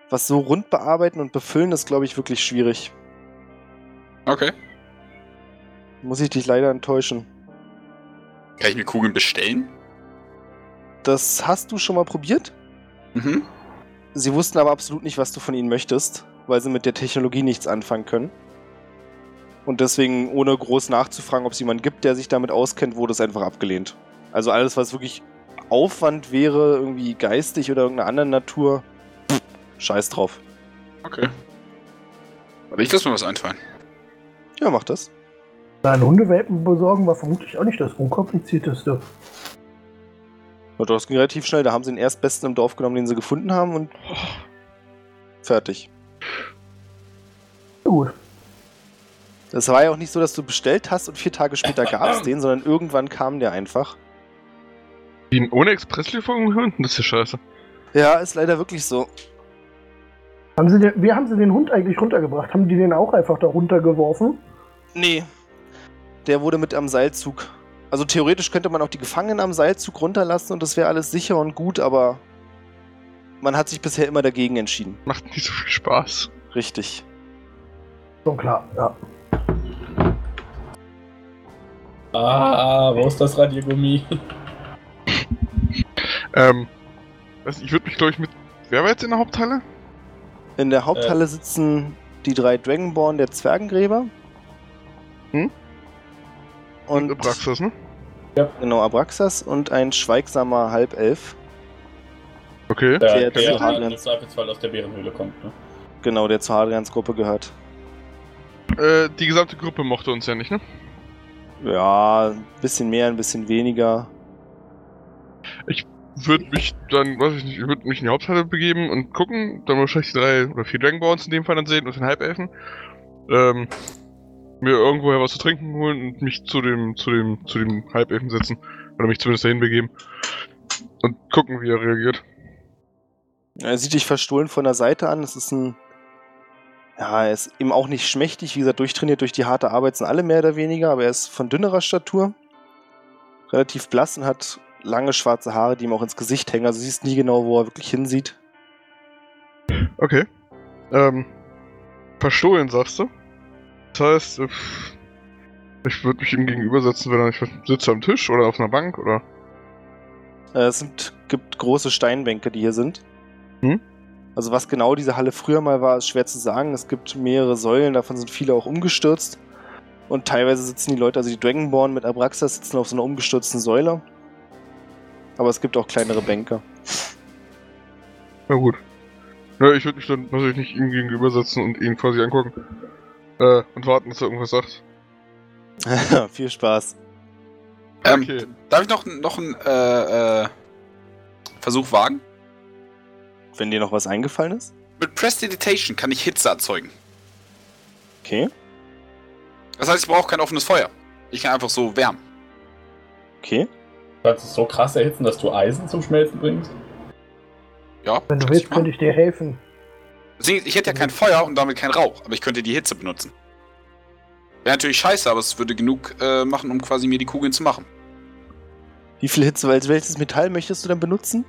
was so rund bearbeiten und befüllen, ist, glaube ich, wirklich schwierig. Okay. Muss ich dich leider enttäuschen. Kann ich mir Kugeln bestellen? Das hast du schon mal probiert? Mhm. Sie wussten aber absolut nicht, was du von ihnen möchtest, weil sie mit der Technologie nichts anfangen können. Und deswegen, ohne groß nachzufragen, ob es jemanden gibt, der sich damit auskennt, wurde es einfach abgelehnt. Also alles, was wirklich Aufwand wäre, irgendwie geistig oder irgendeiner anderen Natur, pff, scheiß drauf. Okay. Warte, ich lasse mir was einfallen. Ja, mach das. Ein Hundewelpen besorgen war vermutlich auch nicht das unkomplizierteste. Und das ging relativ schnell. Da haben sie den Erstbesten im Dorf genommen, den sie gefunden haben und fertig. Gut. Das war ja auch nicht so, dass du bestellt hast und vier Tage später gab es den, sondern irgendwann kam der einfach. Wie ohne Expresslieferung Hunden? Das ist ja scheiße. Ja, ist leider wirklich so. Haben sie den, wie haben sie den Hund eigentlich runtergebracht? Haben die den auch einfach da runtergeworfen? Nee. Der wurde mit am Seilzug. Also theoretisch könnte man auch die Gefangenen am Seilzug runterlassen und das wäre alles sicher und gut, aber man hat sich bisher immer dagegen entschieden. Macht nicht so viel Spaß. Richtig. Schon klar, ja. Ah, wo ist das Radiergummi? Ähm, ich würde mich, glaube ich, mit. Wer war jetzt in der Haupthalle? In der Haupthalle sitzen die drei Dragonborn der Zwergengräber. Hm? Und, Abraxas, ne? genau, Abraxas und ein schweigsamer Halbelf. Okay. Der, Der- der, im Zweifelsfall aus der Bärenhöhle kommt, ne? Genau, der zur Hadrians Gruppe gehört. Äh, die gesamte Gruppe mochte uns ja nicht, ne? Ja, ein bisschen mehr, ein bisschen weniger. Würde mich dann, weiß ich nicht, ich würde mich in die Haupthalle begeben und gucken, dann wahrscheinlich die drei oder vier Dragonborns in dem Fall dann sehen und den Halbelfen. Ähm, mir irgendwoher was zu trinken holen und mich zu dem, zu dem, zu dem Halbelfen setzen. Oder mich zumindest dahin begeben. Und gucken, wie er reagiert. Er sieht dich verstohlen von der Seite an. Es ist ein. Ja, er ist eben auch nicht schmächtig. Wie gesagt, durchtrainiert durch die harte Arbeit sind alle mehr oder weniger, aber er ist von dünnerer Statur. Relativ blass und hat lange schwarze Haare, die ihm auch ins Gesicht hängen. Also du siehst nie genau, wo er wirklich hinsieht. Okay. Ähm, verstohlen, sagst du? Das heißt, äh, ich würde mich ihm gegenübersetzen, wenn er nicht sitzt am Tisch oder auf einer Bank oder. Äh, es sind, gibt große Steinbänke, die hier sind. Hm? Also was genau diese Halle früher mal war, ist schwer zu sagen. Es gibt mehrere Säulen, davon sind viele auch umgestürzt. Und teilweise sitzen die Leute, also die Dragonborn mit Abraxas sitzen auf so einer umgestürzten Säule. Aber es gibt auch kleinere Bänke. Na gut. Ja, ich würde mich dann natürlich nicht ihm gegenübersetzen und ihn quasi angucken. Äh, und warten, dass er irgendwas sagt. Viel Spaß. Ähm, Okay. Darf ich noch, noch einen äh, äh, Versuch wagen? Wenn dir noch was eingefallen ist. Mit Prestidigitation kann ich Hitze erzeugen. Okay. Das heißt, ich brauche kein offenes Feuer. Ich kann einfach so wärmen. Okay. Du kannst es so krass erhitzen, dass du Eisen zum Schmelzen bringst. Ja, Wenn du willst, könnte ich dir helfen. Ich hätte ja kein Feuer und damit kein Rauch, aber ich könnte die Hitze benutzen. Wäre natürlich scheiße, aber es würde genug äh, machen, um quasi mir die Kugeln zu machen. Wie viel Hitze, welches Metall möchtest du dann benutzen?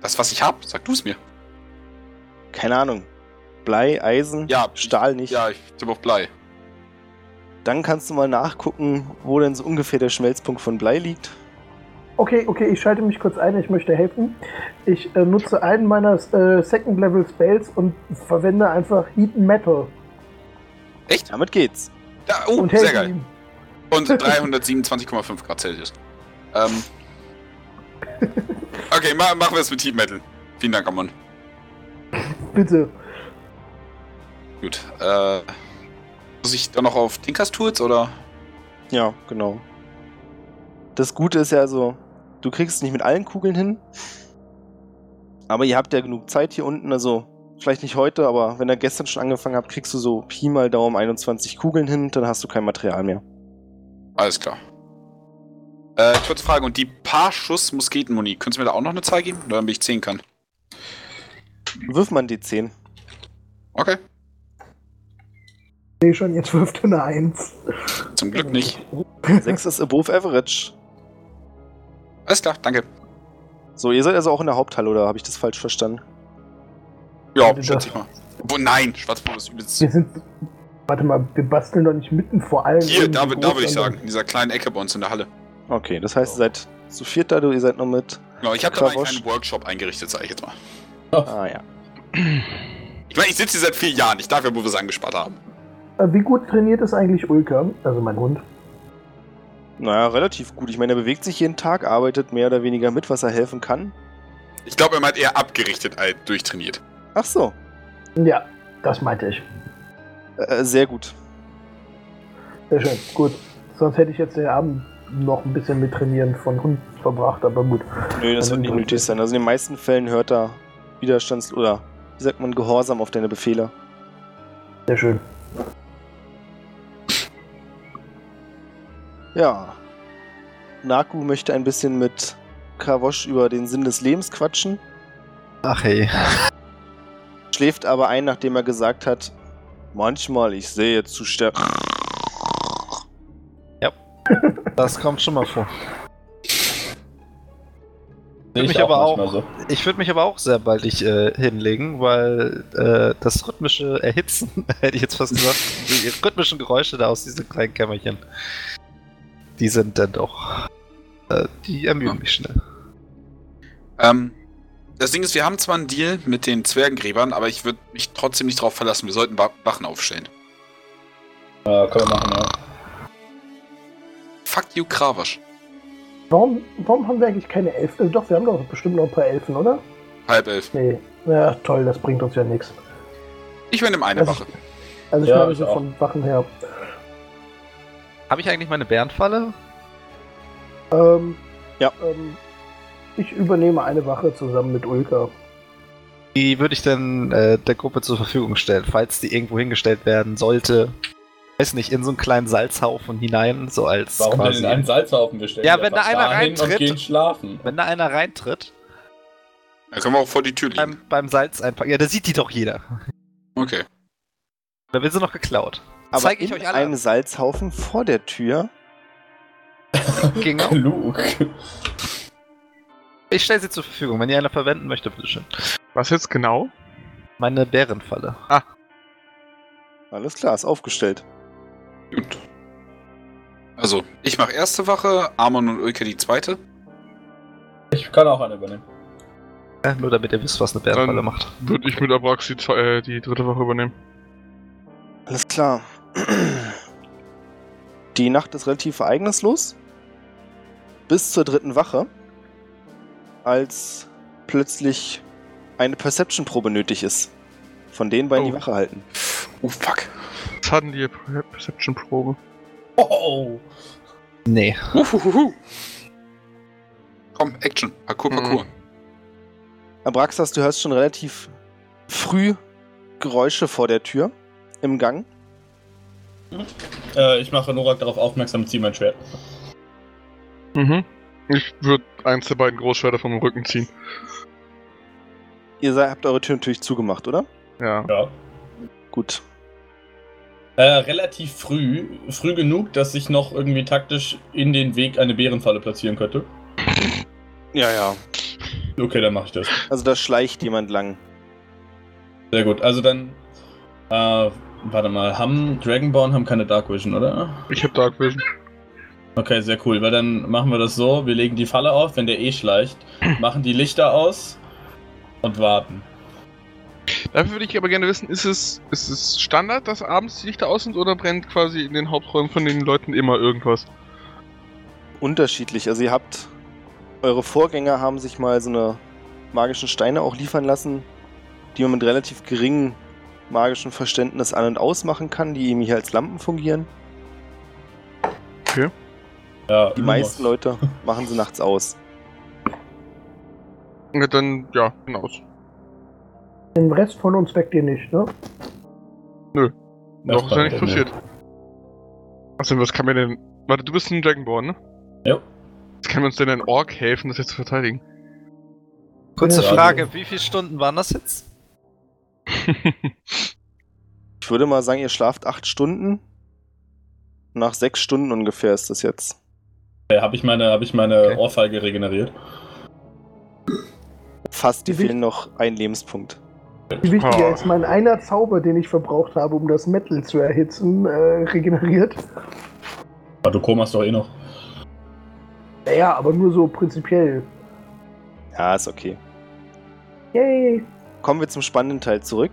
Das, was ich hab, sag du es mir. Keine Ahnung. Blei, Eisen, Ja, Stahl nicht. Ja, ich tippe auf Blei. Dann kannst du mal nachgucken, wo denn so ungefähr der Schmelzpunkt von Blei liegt. Okay, okay, ich schalte mich kurz ein, ich möchte helfen. Ich äh, nutze einen meiner äh, Second Level Spells und verwende einfach Heat Metal Echt? Damit geht's. Ja, oh, und sehr geil. ihm. Und 327,5 Grad Celsius. Ähm. Okay, ma machen wir es mit Heat Metal. Vielen Dank, Amon. Bitte. Gut. Äh. Muss ich dann noch auf Tinkers Tools oder? Ja, genau. Das Gute ist ja also, du kriegst es nicht mit allen Kugeln hin. Aber ihr habt ja genug Zeit hier unten, also vielleicht nicht heute, aber wenn ihr gestern schon angefangen habt, kriegst du so Pi mal Daumen 21 Kugeln hin, dann hast du kein Material mehr. Alles klar. Äh, kurze Frage. Und die paar Schuss Musketenmuni, könntest du mir da auch noch eine Zahl geben? Oder damit ich 10 kann? Wirf mal ein D10. Okay. Ich sehe schon, jetzt wirft er eine Eins. Zum Glück nicht. 6 ist above average. Alles klar, danke. So, ihr seid also auch in der Haupthalle, oder habe ich das falsch verstanden? Ja, schätze ich mal. Obwohl, nein, Schwarzbrot ist übelst. Wir sind. Warte mal, wir basteln doch nicht mitten vor allen. Hier, da, da würde ich sagen. In dieser kleinen Ecke bei uns in der Halle. Okay, das heißt, ihr seid zu viert da, du, ihr seid noch mit. Genau, ich habe da mal einen Workshop eingerichtet, sag ich jetzt mal. Ah ja. Ich meine, ich sitze hier seit vier Jahren. Ich darf ja wohl was angespart haben. Äh, Wie gut trainiert ist eigentlich Ulka, also mein Hund? Naja, relativ gut. Ich meine, er bewegt sich jeden Tag, arbeitet mehr oder weniger mit, was er helfen kann. Ich glaube, er meint eher abgerichtet als durchtrainiert. Ach so, Ja, das meinte ich. äh, sehr gut. Sehr schön, gut. Sonst hätte ich jetzt den Abend noch ein bisschen mit Trainieren von Hund verbracht, aber gut. Nö, das Also wird nicht nötig sein. Also in den meisten Fällen hört er Widerstands- oder, wie sagt man, Gehorsam auf deine Befehle. Sehr schön. Ja. Naku möchte ein bisschen mit Kawosch über den Sinn des Lebens quatschen, Ach hey. schläft aber ein, nachdem er gesagt hat, manchmal, ich sehe jetzt zu sterben. Das kommt schon mal vor. Sehe mich aber auch- Ich würde mich aber auch sehr baldig äh, hinlegen, weil äh, das rhythmische Erhitzen, hätte ich jetzt fast gesagt, die rhythmischen Geräusche da aus diesen kleinen Kämmerchen, die sind dann doch. Äh, die ermüden mich schnell. Ähm, das Ding ist, wir haben zwar einen Deal mit den Zwergengräbern, aber ich würde mich trotzdem nicht darauf verlassen. Wir sollten Wa- Wachen aufstellen. Ja, können wir machen, ja. Fuck you, Kravasch. Warum, warum haben wir eigentlich keine Elfen? Äh, doch, wir haben doch bestimmt noch ein paar Elfen, oder? Halb elf. Nee. Ja, toll, das bringt uns ja nichts. Ich übernehme eine Also Wache. Also ich Ja, meine ich so auch. von Wachen her. Habe ich eigentlich meine Bärenfalle? Ähm, Ja. Ähm, ich übernehme eine Wache zusammen mit Ulka. Die würde ich dann äh, der Gruppe zur Verfügung stellen, falls die irgendwo hingestellt werden sollte. Weiß nicht, in so einen kleinen Salzhaufen hinein, so als Warum denn quasi. in einen Salzhaufen gestellt? Ja, wenn da einer reintritt- Und gehen schlafen. Wenn da einer reintritt, Dann können wir auch vor die Tür liegen. beim, beim Salz einpacken. Ja, da sieht die doch jeder. Okay. Da wird sie noch geklaut. Aber Zeig ich in euch alle einem Salzhaufen vor der Tür. Ging auch. Klug. Ich stelle sie zur Verfügung. Wenn ihr eine verwenden möchte, bitteschön. Was jetzt genau? Meine Bärenfalle. Alles klar, ist aufgestellt. Gut. Also, ich mache erste Wache, Amon und Ulke die zweite. Ich kann auch eine übernehmen. Äh, nur damit ihr wisst, was eine Bärenfalle Dann- macht. Würde ich mit Abrax die, zwe- äh, die dritte Woche übernehmen. Alles klar. Die Nacht ist relativ ereignislos. Bis zur dritten Wache. Als plötzlich eine Perception-Probe nötig ist. Von den beiden, die Oh. Wache halten. Oh, fuck. Was hatten die Per- Perception-Probe? Oh! Nee. Uhuhuhu. Komm, Action. Parkour, Mhm. Parkour. Abraxas, du hörst schon relativ früh Geräusche vor der Tür. Im Gang. Äh, ich mache Norak darauf aufmerksam, ziehe mein Schwert. Mhm. Ich würde eins der beiden Großschwerter vom Rücken ziehen. Ihr habt eure Tür natürlich zugemacht, oder? Ja. Ja. Gut. Äh, relativ früh. Früh genug, dass ich noch irgendwie taktisch in den Weg eine Bärenfalle platzieren könnte. Ja, ja. Okay, dann mache ich das. Also da schleicht jemand lang. Sehr gut. Also dann. Äh, warte mal. Haben Dragonborn haben keine Dark Vision, oder? Ich habe Dark Vision. Okay, sehr cool. Weil dann machen wir das so: Wir legen die Falle auf, wenn der eh schleicht, machen die Lichter aus und warten. Dafür würde ich aber gerne wissen, ist es, ist es Standard, dass abends die Lichter aus sind oder brennt quasi in den Haupträumen von den Leuten immer irgendwas? Unterschiedlich. Also ihr habt. Eure Vorgänger haben sich mal so eine magischen Steine auch liefern lassen, die man mit relativ geringem magischen Verständnis an- und ausmachen kann, die eben hier als Lampen fungieren. Ja, Die meisten Leute machen sie nachts aus. Ja, dann, ja, genau. Den Rest von uns weckt ihr nicht, ne? Noch ist ja nichts passiert. Achso, was kann mir denn. Warte, du bist ein Dragonborn, ne? Jo. Was kann mir uns denn ein Ork helfen, das jetzt zu verteidigen? Kurze Ja, Frage: Wie viele Stunden waren das jetzt? Ich würde mal sagen, ihr schlaft acht Stunden. Nach sechs Stunden ungefähr ist das jetzt. Äh, Habe ich meine, hab ich meine Okay. Ohrfeige regeneriert? Fast, dir Wie- fehlen noch ein Lebenspunkt. Wie wichtig Oh. ist mein einer Zauber, den ich verbraucht habe, um das Metal zu erhitzen, äh, regeneriert? Aber du komast doch eh noch. Naja, aber nur so prinzipiell. Ja, ist okay. Yay! Kommen wir zum spannenden Teil zurück.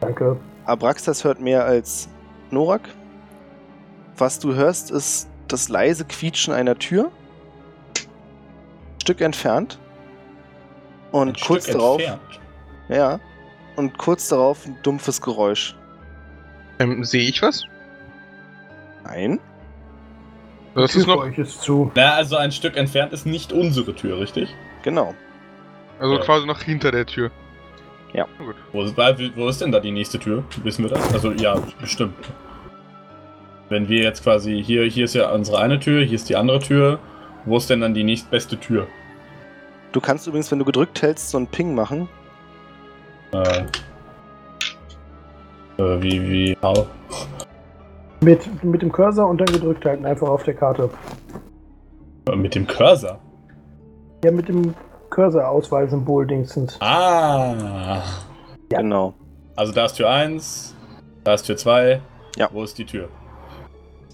Danke. Abraxas hört mehr als Norak. Was du hörst, ist das leise Quietschen einer Tür. Ein Stück entfernt. Und Ein kurz Stück darauf. entfernt. Ja. Und kurz darauf ein dumpfes Geräusch. Ähm, sehe ich was? Nein. Das Tür ist noch. euch ist zu. Na, also ein Stück entfernt ist nicht unsere Tür, richtig? Genau. Also Ja. quasi noch hinter der Tür. Ja. Gut. Wo ist, wo ist denn da die nächste Tür? Wissen wir das? Also ja, bestimmt. wenn wir jetzt quasi hier, hier ist ja unsere eine Tür, hier ist die andere Tür. Wo ist denn dann die nächstbeste Tür? Du kannst übrigens, wenn du gedrückt hältst, so einen Ping machen. Äh, äh, wie, wie, how? Mit, mit dem Cursor und dann gedrückt halten, einfach auf der Karte. Äh, Mit dem Cursor. Ja, mit dem Cursor-Auswahlsymbol dingsens. Ah. Ja. Genau. Also da ist Tür 1, da ist Tür 2. Ja. Wo ist die Tür?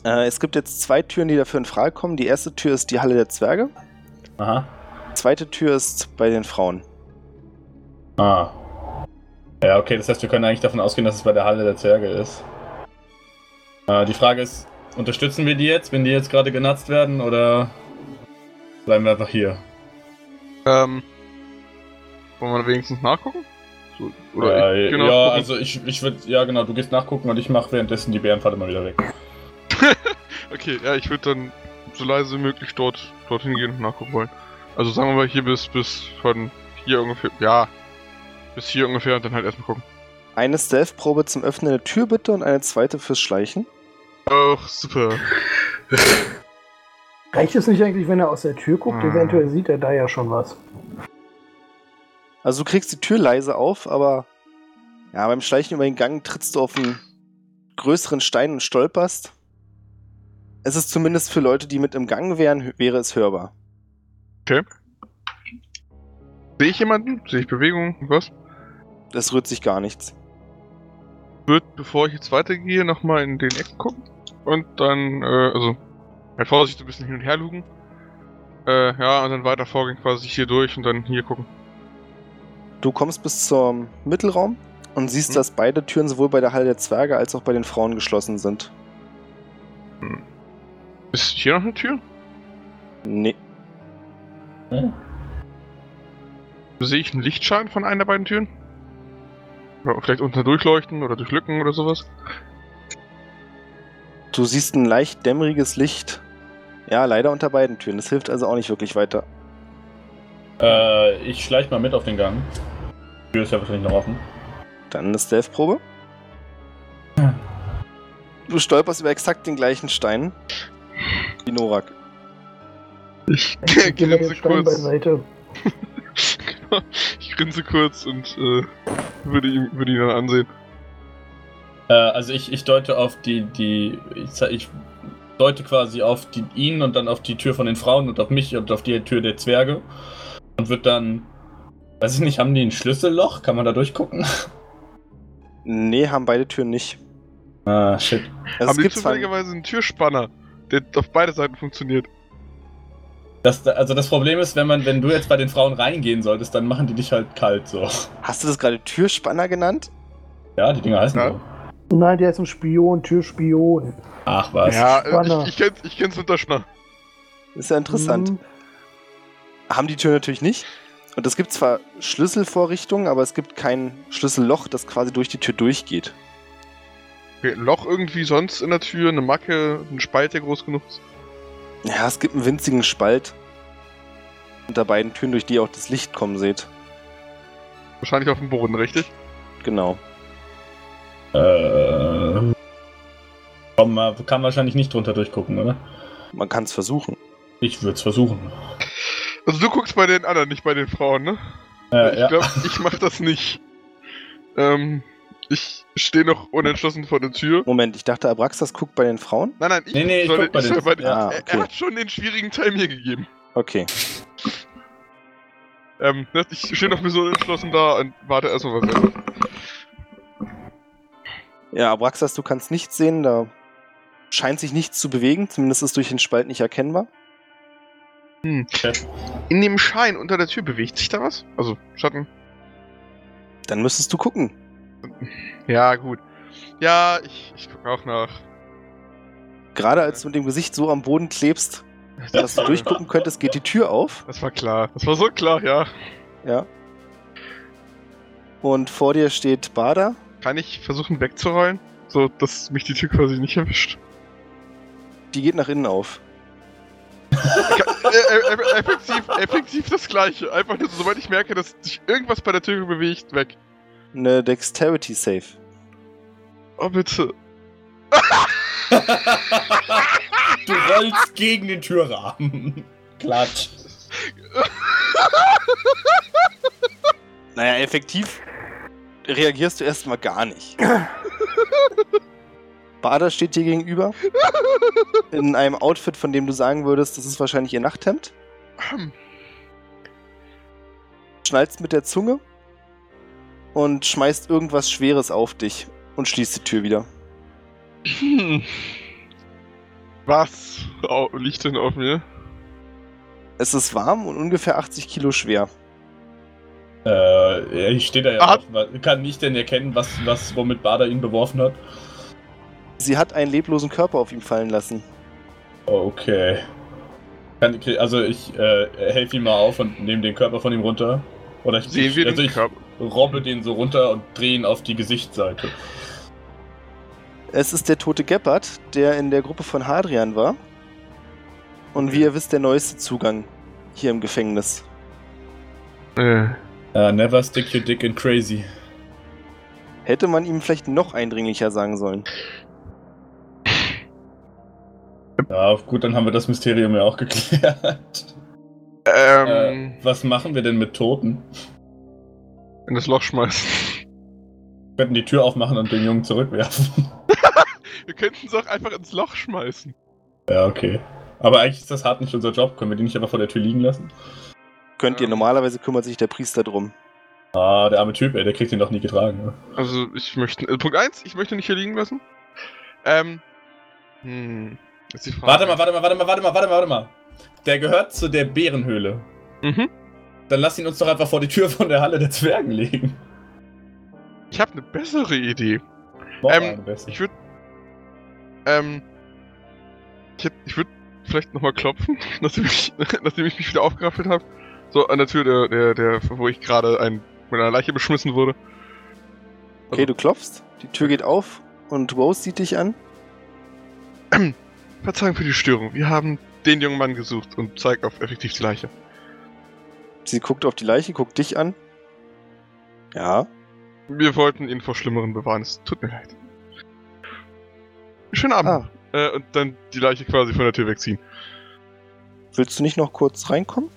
Äh, es gibt jetzt zwei Türen, die dafür in Frage kommen. Die erste Tür ist die Halle der Zwerge. Aha. Die zweite Tür ist bei den Frauen. Ah. Ja, okay, das heißt, wir können eigentlich davon ausgehen, dass es bei der Halle der Zwerge ist. Äh, die Frage ist, unterstützen wir die jetzt, wenn die jetzt gerade genutzt werden, oder bleiben wir einfach hier? Ähm. Wollen wir wenigstens nachgucken? So, oder äh, ich geh ja, nachgucken. also ich, ich würde, ja genau, du gehst nachgucken und ich mache währenddessen die Bärenfalle mal wieder weg. Okay, ja, ich würde dann so leise wie möglich dort dorthin gehen und nachgucken wollen. Also sagen wir mal hier bis bis von hier ungefähr, ja, bis hier ungefähr und dann halt erstmal gucken. Eine Stealth-Probe zum Öffnen der Tür bitte und eine zweite fürs Schleichen. Ach, super. Reicht es nicht eigentlich, wenn er aus der Tür guckt? Ah. Eventuell sieht er da ja schon was. Also du kriegst die Tür leise auf, aber ja, beim Schleichen über den Gang trittst du auf einen größeren Stein und stolperst. Es ist zumindest für Leute, die mit im Gang wären, wäre es hörbar. Sehe ich jemanden? Sehe ich Bewegung? Was? Es rührt sich gar nichts. Wird, bevor ich jetzt weitergehe, nochmal in den Ecken gucken. Und dann, äh, also, halt vorsichtig ein bisschen hin und her lugen. Äh, ja, und dann weiter vorgehen, quasi hier durch und dann hier gucken. Du kommst bis zum Mittelraum und siehst, Hm. dass beide Türen sowohl bei der Halle der Zwerge als auch bei den Frauen geschlossen sind. Ist hier noch eine Tür? Nee. Sehe ich einen Lichtschein von einer der beiden Türen? Ja, vielleicht unter durchleuchten oder durch Lücken oder sowas? Du siehst ein leicht dämmeriges Licht. Ja, leider unter beiden Türen. Das hilft also auch nicht wirklich weiter. Äh, ich schleich mal mit auf den Gang. Die Tür ist ja wahrscheinlich noch offen. Dann eine Stealth-Probe. Du stolperst über exakt den gleichen Stein wie Norak. Ich Ich grinse kurz. beiseite. Genau. Ich grinse kurz und äh, würde, ihn, würde ihn dann ansehen. Äh, also ich, ich deute auf die, die, ich, ich deute quasi auf die, ihn und dann auf die Tür von den Frauen und auf mich und auf die Tür der Zwerge. Und wird dann, weiß ich nicht, haben die ein Schlüsselloch? Kann man da durchgucken? Nee, haben beide Türen nicht. Ah, shit. Also Haben es die gibt zwar zufälligerweise einen Türspanner, der auf beide Seiten funktioniert? Das, also das Problem ist, wenn man, wenn du jetzt bei den Frauen reingehen solltest, dann machen die dich halt kalt so. Hast du das gerade Türspanner genannt? Ja, die Dinger heißen Ja. so. Nein, der ist ein Spion, Türspion. Ach was. Ja, äh, Spanner. ich, ich, kenn's, ich kenn's unter Schner. Ist ja interessant. Mhm. Haben die Tür natürlich nicht. Und es gibt zwar Schlüsselvorrichtungen, aber es gibt kein Schlüsselloch, das quasi durch die Tür durchgeht. Okay, ein Loch irgendwie sonst in der Tür, eine Macke, ein Spalt, der groß genug ist. Ja, es gibt einen winzigen Spalt unter beiden Türen, durch die ihr auch das Licht kommen seht. Wahrscheinlich auf dem Boden, richtig? Genau. Äh, komm, man kann wahrscheinlich nicht drunter durchgucken, oder? Man kann es versuchen. Ich würde es versuchen. Also du guckst bei den anderen, nicht bei den Frauen, ne? Äh, ich ja. glaube, ich mach das nicht. Ähm, ich stehe noch unentschlossen vor der Tür. Moment, ich dachte, Abraxas guckt bei den Frauen? Nein, nein, ich, Nee, nee, ich soll, guck bei ich den- bei den, Ah, er, okay. er hat schon den schwierigen Teil mir gegeben. Okay. Ähm, das- ich stehe noch ein bisschen unentschlossen da und warte erstmal, was er macht. Ja, Abraxas, du kannst nichts sehen, da scheint sich nichts zu bewegen, zumindest ist durch den Spalt nicht erkennbar. In dem Schein unter der Tür bewegt sich da was? Also, Schatten. Dann müsstest du gucken. Ja, gut. Ja, ich, ich gucke auch nach. Gerade als du mit dem Gesicht so am Boden klebst, dass du durchgucken könntest, geht die Tür auf. Das war klar. Das war so klar, ja. Ja. Und vor dir steht Bada. Kann ich versuchen wegzurollen? So, dass mich die Tür quasi nicht erwischt. Die geht nach innen auf. Kann, äh, äh, effektiv, effektiv das gleiche. Einfach nur, sobald ich merke, dass sich irgendwas bei der Tür bewegt, weg. Eine Dexterity Save. Oh, bitte. du rollst gegen den Türrahmen. Klatsch. Naja, effektiv reagierst du erstmal gar nicht. Bader steht dir gegenüber. In einem Outfit, von dem du sagen würdest, das ist wahrscheinlich ihr Nachthemd. Schnallst mit der Zunge und schmeißt irgendwas Schweres auf dich und schließt die Tür wieder. Hm. Was liegt denn auf mir? Es ist warm und ungefähr 80 Kilo schwer. Äh, ich stehe da ja Ah. auch. Was- Kann ich denn erkennen, was, was womit Bader ihn beworfen hat? Sie hat einen leblosen Körper auf ihm fallen lassen. Okay. Kann, also ich äh, helfe ihm mal auf und nehme den Körper von ihm runter. Oder ich, Sehen wir also den ich Körper? robbe den so runter und drehe ihn auf die Gesichtsseite. Es ist der tote Gebhardt, der in der Gruppe von Hadrian war. Und wie ihr wisst, der neueste Zugang hier im Gefängnis. Äh, Uh, never stick your dick in crazy. Hätte man ihm vielleicht noch eindringlicher sagen sollen. Ja, gut, dann haben wir das Mysterium ja auch geklärt. ähm, Äh, was machen wir denn mit Toten? in das Loch schmeißen. Wir könnten die Tür aufmachen und den Jungen zurückwerfen. Wir könnten es auch einfach ins Loch schmeißen. ja, okay. Aber eigentlich ist das hart nicht unser Job. Können wir die nicht einfach vor der Tür liegen lassen? Könnt ihr, Ähm. normalerweise kümmert sich der Priester drum. Ah, der arme Typ, ey, der kriegt ihn doch nie getragen. Ne? Also, ich möchte. Äh, Punkt 1, ich möchte nicht hier liegen lassen. Ähm. Hm. Ist die Frage. Warte mal, warte mal, warte mal, warte mal, warte mal, warte mal. Der gehört zu der Bärenhöhle. Mhm. Dann lass ihn uns doch einfach vor die Tür von der Halle der Zwergen legen. Ich habe eine bessere Idee. Noch Ähm, eine bessere. Ich würde. Ähm. Ich, ich würde vielleicht nochmal klopfen, nachdem ich, nachdem ich mich wieder aufgeraffelt habe. So an der Tür, der, der, der, wo ich gerade ein, mit einer Leiche beschmissen wurde. Okay, du klopfst, die Tür geht auf und Rose sieht dich an. Verzeihung für die Störung. Wir haben den jungen Mann gesucht und zeigt auf effektiv die Leiche. Sie guckt auf die Leiche, guckt dich an. Ja. Wir wollten ihn vor Schlimmeren bewahren. Es tut mir leid. Schönen Abend. Ah, Äh, und dann die Leiche quasi von der Tür wegziehen. willst du nicht noch kurz reinkommen?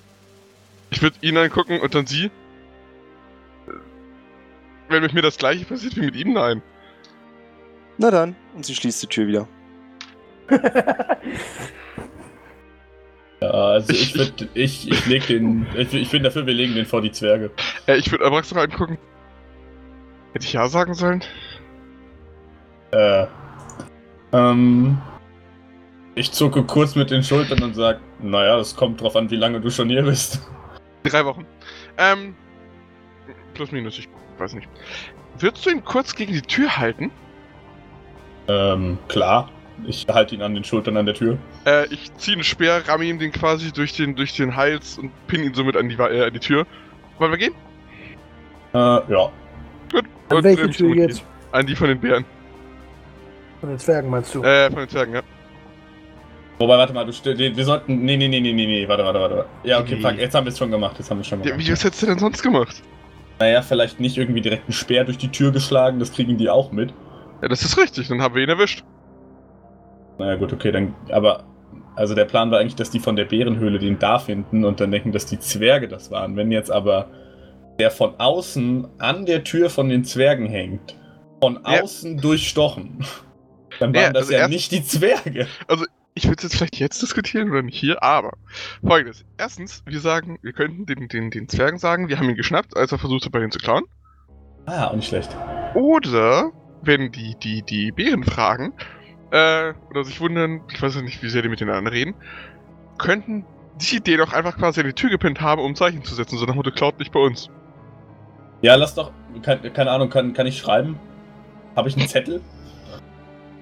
Ich würde ihn angucken und dann sie. Wenn mit mir das gleiche passiert wie mit ihm, nein. Na dann. Und sie schließt die Tür wieder. Ja, also ich würde, ich, ich leg den, ich, ich bin dafür, wir legen den vor die Zwerge. Äh, ich würde Abrax noch angucken. Hätte ich ja sagen sollen? Äh, ähm, ich zucke kurz mit den Schultern und sag, naja, es kommt drauf an, wie lange du schon hier bist. Drei Wochen. Ähm. Plus minus, ich weiß nicht. Würdest du ihn kurz gegen die Tür halten? Ähm, klar. Ich halte ihn an den Schultern an der Tür. Äh, ich ziehe einen Speer, ramme ihm den quasi durch den, durch den Hals und pinne ihn somit an die, äh, an die Tür. Wollen wir gehen? Äh, ja. Gut. An Und welche drehen Tür jetzt? An die von den Bären. Von den Zwergen meinst du? Äh, von den Zwergen, ja. Wobei, warte mal, du wir, sollten. Nee, nee, nee, nee, nee, nee, warte, warte, warte. Ja, okay, Nee. fuck, jetzt haben wir es schon gemacht. Jetzt haben wir es schon ja. gemacht. Wie was hättest du denn sonst gemacht? Naja, vielleicht nicht irgendwie direkt einen Speer durch die Tür geschlagen, das kriegen die auch mit. Ja, das ist richtig, dann haben wir ihn erwischt. Naja, gut, okay, dann. Aber. Also der Plan war eigentlich, dass die von der Bärenhöhle den da finden und dann denken, dass die Zwerge das waren. Wenn jetzt aber der von außen an der Tür von den Zwergen hängt, von Ja. außen durchstochen, dann Ja, waren das also ja erst- nicht die Zwerge. Ich würde jetzt vielleicht jetzt diskutieren oder nicht hier, aber folgendes. Erstens, wir sagen, wir könnten den, den, den Zwergen sagen, wir haben ihn geschnappt, als er versucht hat, bei denen zu klauen. Ah, auch nicht schlecht. Oder, wenn die, die, die Bären fragen, äh, oder sich wundern, ich weiß ja nicht, wie sehr die miteinander reden, könnten die den auch einfach quasi an die Tür gepinnt haben, um Zeichen zu setzen, so nach Motto, klaut nicht bei uns. Ja, lass doch. Kann, keine Ahnung, kann, kann ich schreiben? Habe ich einen Zettel?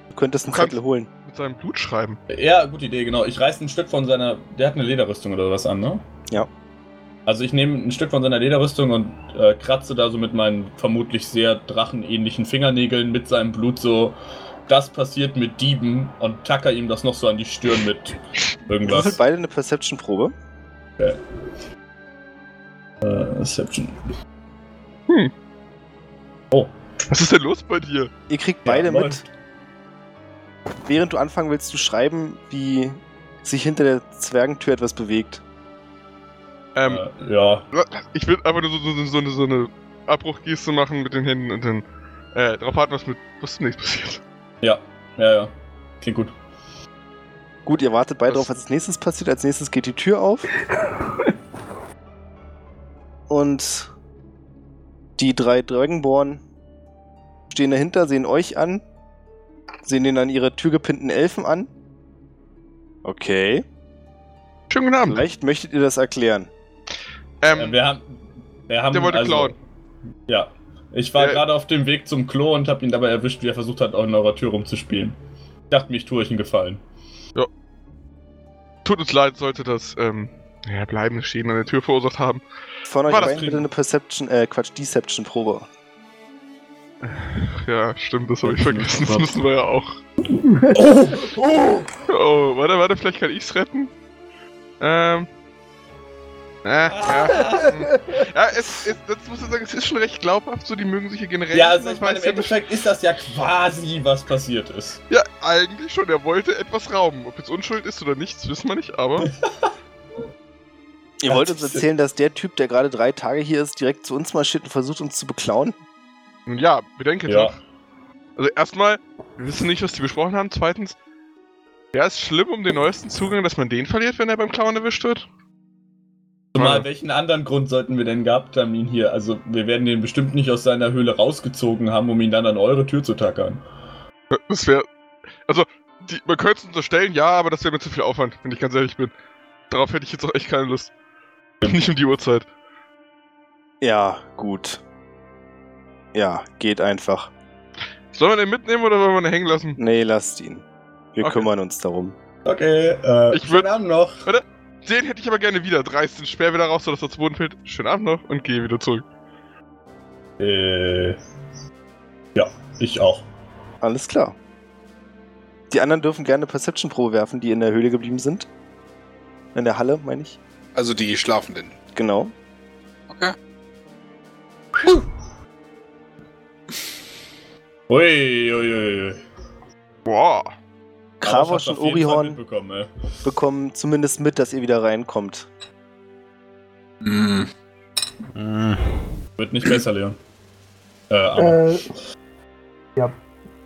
Du könntest einen Zettel holen. Mit seinem Blut schreiben. Ja, gute Idee, genau. Ich reiß ein Stück von seiner. Der hat eine Lederrüstung oder was an, ne? Ja. Also ich nehme ein Stück von seiner Lederrüstung und äh, kratze da so mit meinen vermutlich sehr drachenähnlichen Fingernägeln mit seinem Blut so. Das passiert mit Dieben und tacker ihm das noch so an die Stirn mit irgendwas. beide eine Perception-Probe. Äh, Deception. Was ist denn los bei dir? Ihr kriegt beide Ja, mit, während du anfangen willst zu schreiben, wie sich hinter der Zwergentür etwas bewegt. Ähm, Äh, ja, ich will einfach nur so, so, so, eine, so eine Abbruchgeste machen mit den Händen und dann äh, darauf warten, was mit was zunächst passiert. ja, ja, ja. Klingt gut. Gut, ihr wartet beide Was- drauf, was als nächstes passiert. Als nächstes geht die Tür auf. Und die drei Dragonborn stehen dahinter, sehen euch an, sehen den an ihre türgepinnten Elfen an. Okay. Schönen guten Abend. Vielleicht möchtet ihr das erklären. Äh, Ähm, wir haben. Wir haben der wollte also, klauen. Ja. Ich war Ja. gerade auf dem Weg zum Klo und habe ihn dabei erwischt, wie er versucht hat, auch in eurer Tür rumzuspielen. Ich dachte mir, ich tue euch einen Gefallen. Tut uns leid, sollte das ähm, ja, bleibende Schäden an der Tür verursacht haben. Von euch War das beiden bitte eine Perception, äh, Quatsch, Deception-Probe. Ja, stimmt, das habe ich vergessen. Das müssen wir ja auch. Oh! oh. Oh, warte, warte, vielleicht kann ich's retten. Ähm. Äh, ja. ja, es, es, das muss ich sagen, es ist schon recht glaubhaft, so die mögen sich hier generell. Ja, also das ich meine, weiß im. Endeffekt ist das ja quasi, was passiert ist. Ja, eigentlich schon. Er wollte etwas rauben. Ob jetzt Unschuld ist oder nicht, das wissen wir nicht, aber. Ihr wollt uns erzählen, dass der Typ, der gerade drei Tage hier ist, direkt zu uns marschiert und versucht, uns zu beklauen? Nun ja, bedenke Ja. doch. Also erstmal, wir wissen nicht, was die besprochen haben. Zweitens, wäre es schlimm um den neuesten Zugang, dass man den verliert, wenn er beim Klauen erwischt wird? Zumal, Ja. welchen anderen Grund sollten wir denn gehabt haben, ihn hier? Also, wir werden den bestimmt nicht aus seiner Höhle rausgezogen haben, um ihn dann an eure Tür zu tackern. Das wäre. Also, die, man könnte es unterstellen, ja, aber das wäre mir zu viel Aufwand, wenn ich ganz ehrlich bin. Darauf hätte ich jetzt auch echt keine Lust. Nicht um die Uhrzeit. Ja, gut. Ja, geht einfach. Sollen wir den mitnehmen oder wollen wir den hängen lassen? Nee, lasst ihn. Wir Okay. kümmern uns darum. Okay, äh, Ich würd- schönen Abend noch. Äh, Den hätte ich aber gerne wieder. Dreist den Speer wieder raus, sodass er zu Boden fällt. Schönen Abend noch und gehe wieder zurück. Äh, ja, ich auch. Alles klar. Die anderen dürfen gerne Perception-Probe werfen, die in der Höhle geblieben sind. In der Halle, meine ich. Also die Schlafenden. Genau. Okay. Ui, ui, ui. Boah. Kravosch und Orihorn Bekommen, zumindest mit, dass ihr wieder reinkommt. Hm. Wird nicht besser, Leon. Äh, aber. Äh, ja,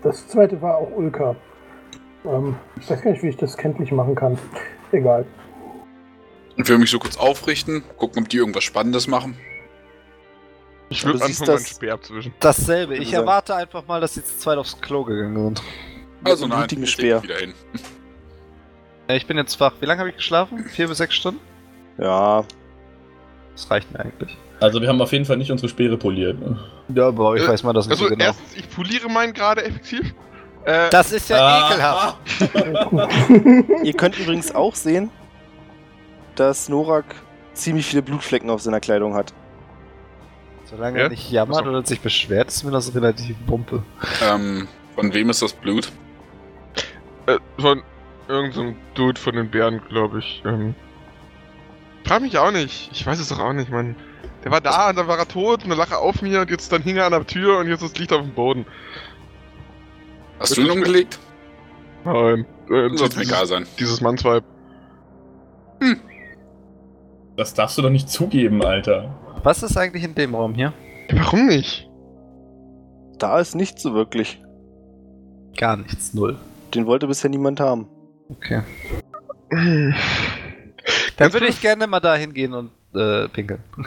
das zweite war auch Ulka. Ähm, ich weiß gar nicht, wie ich das kenntlich machen kann. Egal. Ich will mich so kurz aufrichten, gucken, ob die irgendwas Spannendes machen. Ich würde anfangen, meinen das- Speer abzuwischen. Dasselbe. Ich Sagen. erwarte einfach mal, dass sie zu zweit aufs Klo gegangen sind. Also nein, blutigen ich Speer. wieder hin. Ja, ich bin jetzt wach. Wie lange habe ich geschlafen? Vier bis sechs Stunden? Ja, Das reicht mir eigentlich. Also, wir haben auf jeden Fall nicht unsere Speere poliert. ne? Ja, aber ich Äh, weiß mal das nicht Also, so genau. erstens, ich poliere meinen gerade effektiv. Äh, Das ist ja Ah, ekelhaft. ihr könnt übrigens auch sehen, dass Norak ziemlich viele Blutflecken auf seiner Kleidung hat. Solange Ja? er nicht jammert Achso. oder sich beschwert, ist mir das relativ bumpe. Ähm, von wem ist das Blut? äh, von irgendeinem Dude von den Bären, glaube ich. Ähm, frag mich auch nicht. Ich weiß es doch auch nicht, Mann. Der war da und dann war er tot und dann lag er auf mir und jetzt dann hing er an der Tür und jetzt ist das Licht auf dem Boden. Hast du ihn umgelegt? Nein. Äh, so Soll mir egal sein. dieses Mannsweib. Das darfst du doch nicht zugeben, Alter. Was ist eigentlich in dem Raum hier? Warum nicht? Da ist nicht so wirklich. Gar nichts, null. Den wollte bisher niemand haben. Okay. Dann Ganz würde ich gerne mal da hingehen und äh, pinkeln.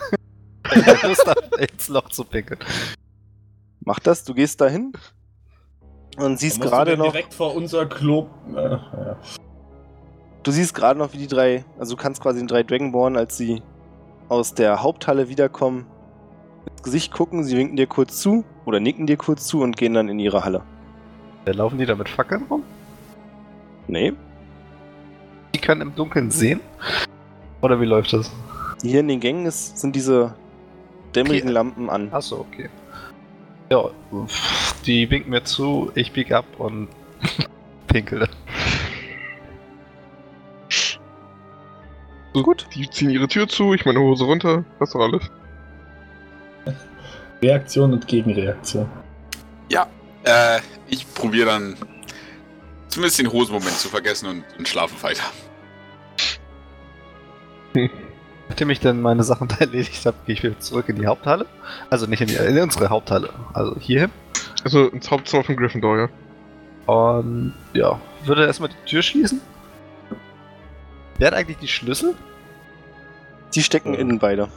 Ich hab Lust habe, ins Loch zu pinkeln. Mach das, du gehst dahin und siehst gerade noch, direkt vor unser Klo. Äh, ja. du siehst gerade noch, wie die drei, also du kannst quasi den drei Dragonborn, als sie aus der Haupthalle wiederkommen, ins Gesicht gucken, sie winken dir kurz zu oder nicken dir kurz zu und gehen dann in ihre Halle. Äh, Laufen die da mit Fackeln rum? Nee, Die können im Dunkeln sehen? Oder wie läuft das? hier in den Gängen ist, sind diese dämmerigen Okay. Lampen an. Achso, okay. Ja, die winken mir zu, ich bieg ab und pinkel. Gut. Die ziehen ihre Tür zu, ich meine Hose runter, das doch alles. Reaktion und Gegenreaktion. Äh, ich probiere dann zumindest den Hosenmoment zu vergessen und, und schlafe weiter. Nachdem ich dann meine Sachen da erledigt habe, gehe ich wieder zurück in die Haupthalle. Also nicht in, die, in unsere Haupthalle, also hierhin. Also ins Hauptzimmer von Gryffindor, ja. Und ja, würde erstmal die Tür schließen. Wer hat eigentlich die Schlüssel? Die stecken innen beide.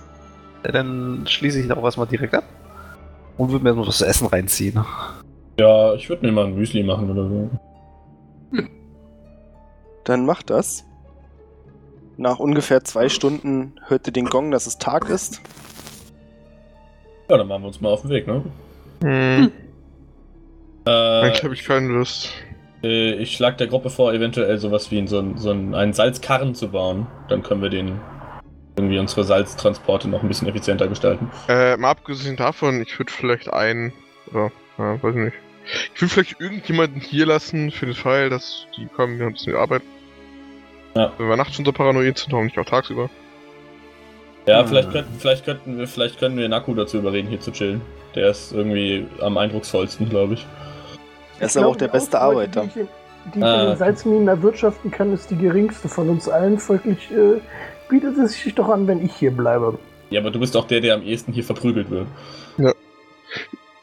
Ja, dann schließe ich auch erstmal direkt ab. Und würde mir erstmal was zu essen reinziehen. Ja, ich würde mir mal ein Müsli machen oder so. Dann macht das. Nach ungefähr zwei Stunden hört ihr den Gong, dass es Tag ist. Ja, dann machen wir uns mal auf den Weg, ne? Hm, Äh, eigentlich habe ich keine Lust. Äh, ich schlage der Gruppe vor, eventuell sowas wie in so, ein, so ein, einen Salzkarren zu bauen. Dann können wir den irgendwie unsere Salztransporte noch ein bisschen effizienter gestalten. Äh, mal abgesehen davon, ich würde vielleicht einen, oder, ja, weiß ich nicht. Ich würde vielleicht irgendjemanden hier lassen für den Fall, dass die kommen, wir haben ein bisschen Arbeit. Ja. Wenn wir nachts schon so paranoid sind, warum nicht auch tagsüber? Ja, Hm. vielleicht, könnten, vielleicht könnten wir, vielleicht können wir Naku dazu überreden, hier zu chillen. Der ist irgendwie am eindrucksvollsten, glaube ich. Er ist aber auch der beste Arbeiter. Die die Ah. Salzminen erwirtschaften kann, ist die geringste von uns allen. Folglich äh, bietet es sich doch an, wenn ich hier bleibe. Ja, aber du bist auch der, der am ehesten hier verprügelt wird.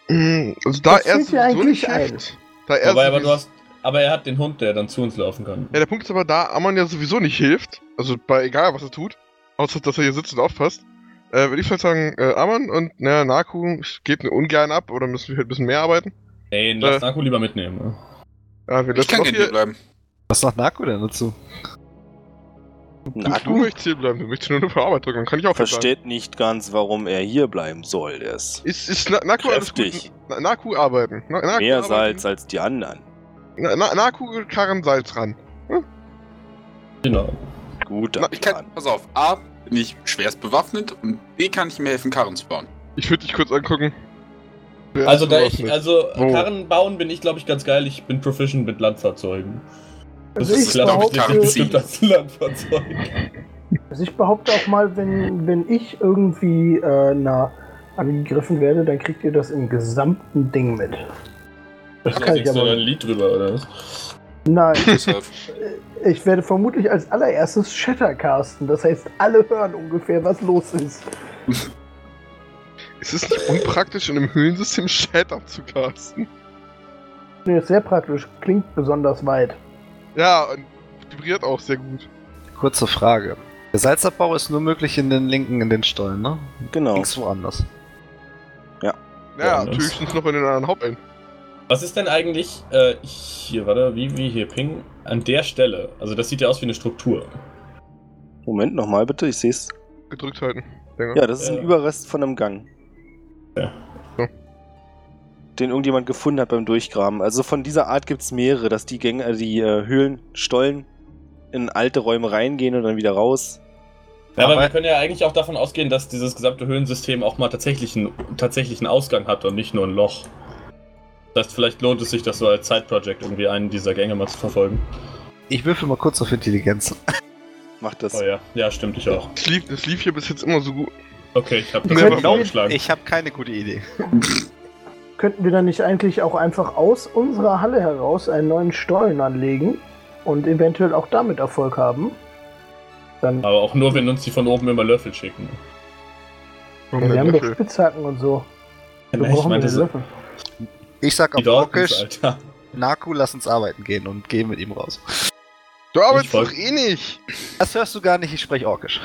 Mm, Also da Das er eigentlich nicht hilft. Da er Aber, aber du hast. Aber er hat den Hund, der dann zu uns laufen kann. Ja, der Punkt ist aber da, Amon ja sowieso nicht hilft. Also bei egal was er tut. Außer dass er hier sitzt und aufpasst. Äh, würde ich vielleicht sagen, äh, Amon und naja, Naku geht mir ungern ab oder müssen wir halt ein bisschen mehr arbeiten? Ey, lass Äh. Naku lieber mitnehmen. Ne? Ja, wir Ich lassen kann hier bleiben. Was sagt Narko denn dazu? Du, du Naku möchtest hier bleiben, du möchtest nur eine Arbeit drücken, dann kann ich auch hier bleiben. versteht nicht ganz, warum er hier bleiben soll. Der ist Ist, ist Na Naku alles kräftig. gut? Na Naku arbeiten. Na Naku Mehr arbeiten. Salz als die anderen. Na Na Naku karren Salz ran. Genau. Guter Na, Ich kann, pass auf, A, bin ich schwerst bewaffnet und B, kann ich mir helfen, Karren zu bauen. Ich würde dich kurz angucken. Wer Also da ich, also Wo? Karren bauen bin ich glaube ich ganz geil. Ich bin proficient mit Landfahrzeugen. Also ist, ich, glaub ich, bestimmt als Landfahrzeug. also ich behaupte auch mal, wenn, wenn ich irgendwie äh, na, angegriffen werde, dann kriegt ihr das im gesamten Ding mit. Das Da kann ich aber da ein. Lied drüber, oder was? Nein, Deshalb. ich werde vermutlich als allererstes Shattercasten. Das heißt, alle hören ungefähr, was los ist. Ist es nicht unpraktisch, in einem Höhlensystem Chat abzucasten? Nee, ist sehr praktisch. Klingt besonders weit. Ja, und vibriert auch sehr gut. Kurze Frage. Der Salzabbau ist nur möglich in den linken, in den Stollen, ne? Genau. Nichts woanders. Ja, Ja, natürlich sind noch in den anderen Hauptenden. Was ist denn eigentlich, äh, hier, warte, wie, wie hier, Ping, an der Stelle? Also das sieht ja aus wie eine Struktur. Moment nochmal bitte, ich sehe es. Gedrückt halten. Länger. Ja, das ist ein Äh. Überrest von einem Gang. Ja. Den irgendjemand gefunden hat beim Durchgraben. Also von dieser Art gibt es mehrere, dass die Gänge, äh, die äh, Höhlen, Stollen in alte Räume reingehen und dann wieder raus. Ja, aber, Aber- wir können ja eigentlich auch davon ausgehen, dass dieses gesamte Höhlensystem auch mal tatsächlich einen, tatsächlich einen Ausgang hat und nicht nur ein Loch. Das heißt, vielleicht lohnt es sich, das so als Side-Project irgendwie einen dieser Gänge mal zu verfolgen. Ich würfel mal kurz auf Intelligenz. Macht das. Oh ja, ja, stimmt, ich auch. Das lief, das lief hier bis jetzt immer so gut. Okay, ich habe das vorgeschlagen. Ich habe keine gute Idee. Könnten wir dann nicht eigentlich auch einfach aus unserer Halle heraus einen neuen Stollen anlegen und eventuell auch damit Erfolg haben? Dann Aber auch nur, wenn uns die von oben immer Löffel schicken. Warum wir haben doch Löffel? Spitzhacken und so. Wir ich brauchen so, Löffel. Ich sag auf Orkisch. Naku, lass uns arbeiten gehen und gehen mit ihm raus. Du arbeitest Ich doch eh nicht. Das hörst du gar nicht, ich spreche Orkisch.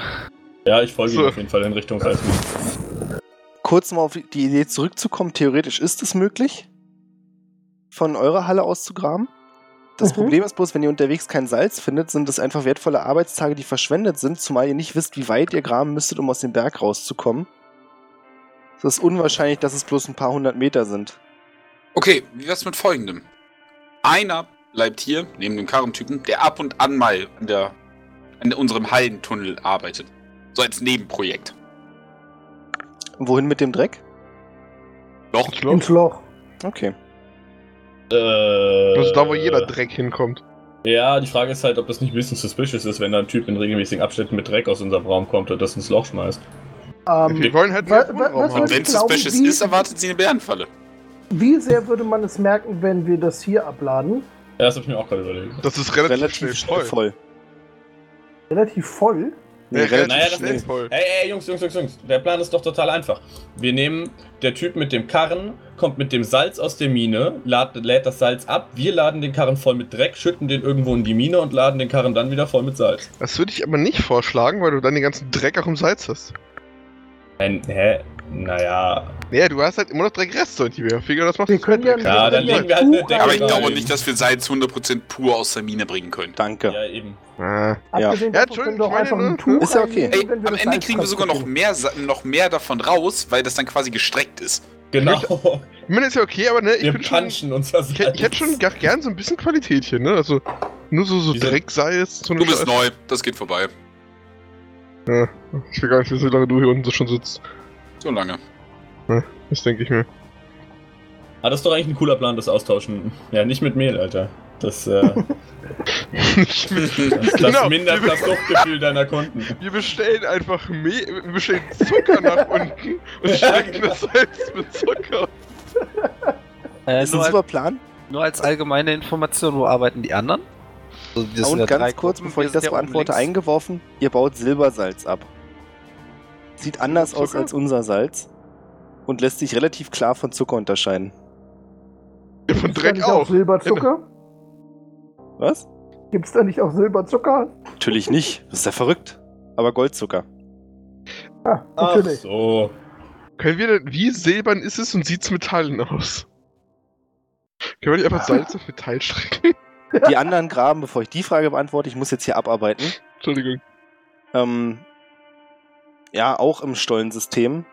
Ja, ich folge So. ihm auf jeden Fall in Richtung Salzmine. Kurz mal auf die Idee zurückzukommen. Theoretisch ist es möglich, von eurer Halle aus zu graben. Das Mhm. Problem ist bloß, wenn ihr unterwegs kein Salz findet, sind das einfach wertvolle Arbeitstage, die verschwendet sind, zumal ihr nicht wisst, wie weit ihr graben müsstet, um aus dem Berg rauszukommen. Es ist unwahrscheinlich, dass es bloß ein paar hundert Meter sind. Okay, wie wär's mit folgendem? Einer bleibt hier, neben dem Karrentypen, der ab und an mal an, der, an unserem Hallentunnel arbeitet. So als Nebenprojekt. Wohin mit dem Dreck? Doch, Ich glaub, Ins Loch. Okay. Äh, das ist da, wo jeder Dreck hinkommt. Ja, die Frage ist halt, ob das nicht ein bisschen suspicious ist, wenn da ein Typ in regelmäßigen Abständen mit Dreck aus unserem Raum kommt und das ins Loch schmeißt. Ähm, Wir wollen halt wa- mehr was haben. und wenn es suspicious Sie- ist, erwartet sie eine Bärenfalle. Wie sehr würde man es merken, wenn wir das hier abladen? Ja, das habe ich mir auch gerade überlegt. Das ist relativ, Relativ voll. voll. Relativ voll. Nee, Ja, Naja, das ist- voll. Hey, hey, Jungs, Jungs, Jungs, Jungs. Der Plan ist doch total einfach. Wir nehmen, der Typ mit dem Karren kommt mit dem Salz aus der Mine, lad, lädt das Salz ab, wir laden den Karren voll mit Dreck, schütten den irgendwo in die Mine und laden den Karren dann wieder voll mit Salz. Das würde ich aber nicht vorschlagen, weil du dann den ganzen Dreck auch im Salz hast. Ein, hä? Naja. Naja, du hast halt immer noch Dreck Rest, die wir figern, das macht Wir das können ja. Ja, dann ja legen wir halt eine Aber ich glaube nicht, dass wir Salz 100% pur aus der Mine bringen können. Danke. Ja, eben. Ah. Ja, davon können Entschuldigung, ich meine, einfach ein ne? Tuch Ist ja okay. Ey, am Ende Salz kriegen wir sogar noch mehr, Sa- noch mehr davon raus, weil das dann quasi gestreckt ist. Genau. Ich meine, ist ja okay, aber ne, ich Wir bin schon. punchen uns das Ich, ich hätte schon gern so ein bisschen Qualität hier, ne? Also nur so, so Drecksalz. So Du bist neu, das geht vorbei. Ja, ich will gar nicht wissen, wie lange du hier unten so schon sitzt. So lange. Das denke ich mir. Ah, das ist doch eigentlich ein cooler Plan, das Austauschen. Ja, nicht mit Mehl, Alter. Das, äh, Nicht mit- das, das Genau. mindert das Suchtgefühl deiner Kunden. Wir bestellen einfach Mehl, wir bestellen Zucker nach unten und stecken das Salz mit Zucker. Äh, Ist ein nur, super als, Plan. nur als allgemeine Information, wo arbeiten die anderen? Also, das sind Und ganz kurz, Gruppen, bevor ich das beantworte, eingeworfen, ihr baut Silbersalz ab. Sieht anders aus als unser Salz und lässt sich relativ klar von Zucker unterscheiden. Ja, von Gibt's da Dreck nicht auch auch. Silberzucker? Was? Gibt es da nicht auch Silberzucker? Natürlich nicht, das ist ja verrückt. Aber Goldzucker. Ah, Ach natürlich. so. Können wir denn, wie silbern ist es und sieht's Metallen aus? Können wir nicht einfach Salz auf Metall strecken? Die anderen Graben, bevor ich die Frage beantworte, ich muss jetzt hier abarbeiten. Entschuldigung. Ähm, ja, auch im Stollensystem.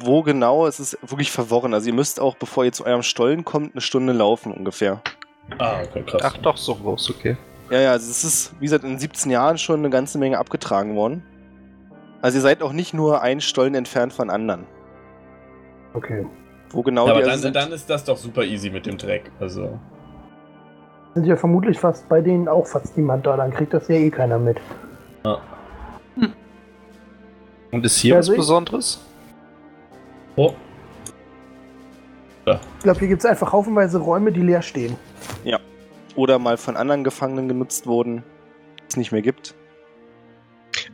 Wo genau, es ist wirklich verworren. Also ihr müsst auch, bevor ihr zu eurem Stollen kommt, eine Stunde laufen ungefähr. Ah, okay, krass. Ach doch, so groß, okay. Ja, ja, also es ist, wie gesagt, in 17 Jahren schon eine ganze Menge abgetragen worden. Also ihr seid auch nicht nur ein Stollen entfernt von anderen. Okay. Wo genau Ja, aber also dann, sind. dann ist das doch super easy mit dem Dreck. Also. Sind ja vermutlich fast bei denen auch fast niemand da, dann kriegt das ja eh keiner mit. Und ist hier Ja, was. Besonderes? Oh. Ich glaube, hier gibt es einfach haufenweise Räume, die leer stehen. oder mal von anderen Gefangenen genutzt wurden, die es nicht mehr gibt.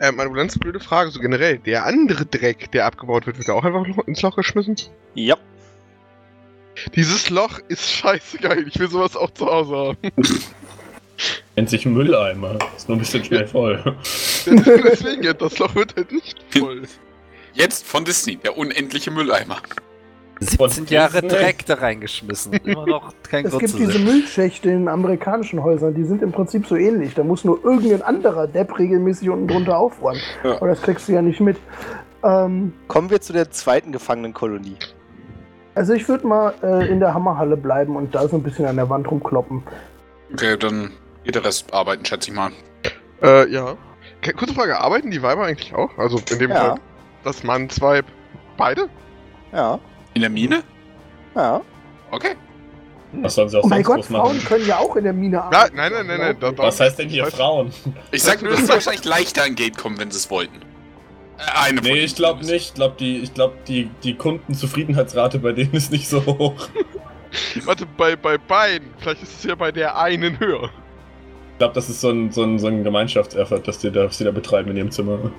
Ähm, eine ganz blöde Frage, so generell. Der andere Dreck, der abgebaut wird, wird auch einfach noch ins Loch geschmissen? Ja, Dieses Loch ist scheiße geil. Ich will sowas auch zu Hause haben. Nennt sich Mülleimer. Ist nur ein bisschen schnell voll. Deswegen, ja, das Loch wird halt nicht voll. Jetzt von Disney, der unendliche Mülleimer. 17 Jahre. Dreck da reingeschmissen. Immer noch kein Es gibt diese. Müllschächte in amerikanischen Häusern, die sind im Prinzip so ähnlich. Da muss nur irgendein anderer Depp regelmäßig unten drunter aufräumen. Ja. Aber das kriegst du ja nicht mit. Ähm, kommen wir zu der zweiten Gefangenenkolonie. Also ich würde mal äh, in der Hammerhalle bleiben und da so ein bisschen an der Wand rumkloppen. Okay, dann geht der Rest arbeiten, schätze ich mal. Äh, ja. Kurze Frage, arbeiten die Weiber eigentlich auch? Also in dem Ja. Fall das Mann, zwei, beide? Ja, In der Mine? ja. Okay. Was sollen sie auch Oh mein Gott? Frauen können ja auch in der Mine Ja, arbeiten. nein, nein, nein, nein. Da, da, Was heißt denn hier Frauen? Ich sag nur, dass sie wahrscheinlich leichter an Gate kommen, wenn sie es wollten. Äh, Eine von Nee, ich glaube nicht. Ich glaube, die, ich glaub, die, die Kundenzufriedenheitsrate bei denen ist nicht so hoch. Warte, bei, bei beiden. Vielleicht ist es ja bei der einen höher. Ich glaube, das ist so ein, so ein, so ein Gemeinschaftseffort, das die, da, was die da betreiben in ihrem Zimmer.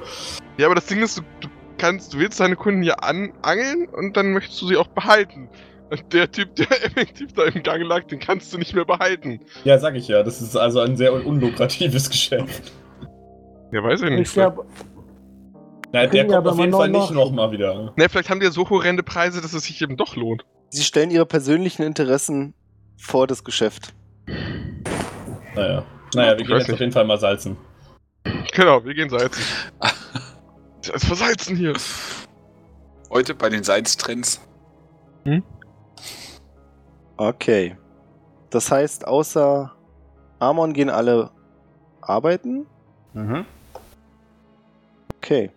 Ja, aber das Ding ist, du, du kannst, du willst deine Kunden ja anangeln und dann möchtest du sie auch behalten. Und der Typ, der effektiv da im Gang lag, den kannst du nicht mehr behalten. Ja, sag ich ja. Das ist also ein sehr unlukratives Geschäft. Ja, weiß ich nicht. Ich glaube, Nein, der kommt aber auf jeden Fall nicht nochmal wieder. Ne, vielleicht haben die ja so horrende Preise, dass es sich eben doch lohnt. Sie stellen ihre persönlichen Interessen vor das Geschäft. Naja. Naja, wir gehen jetzt auf jeden Fall mal salzen. Genau, wir gehen salzen. Das ist versalzen hier. Heute bei den Salztrends. Okay. Das heißt, außer Amon gehen alle arbeiten? Mhm. Okay.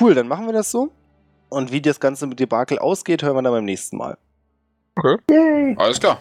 Cool, dann machen wir das so. Und wie das Ganze mit Debakel ausgeht, hören wir dann beim nächsten Mal. yay! Alles klar.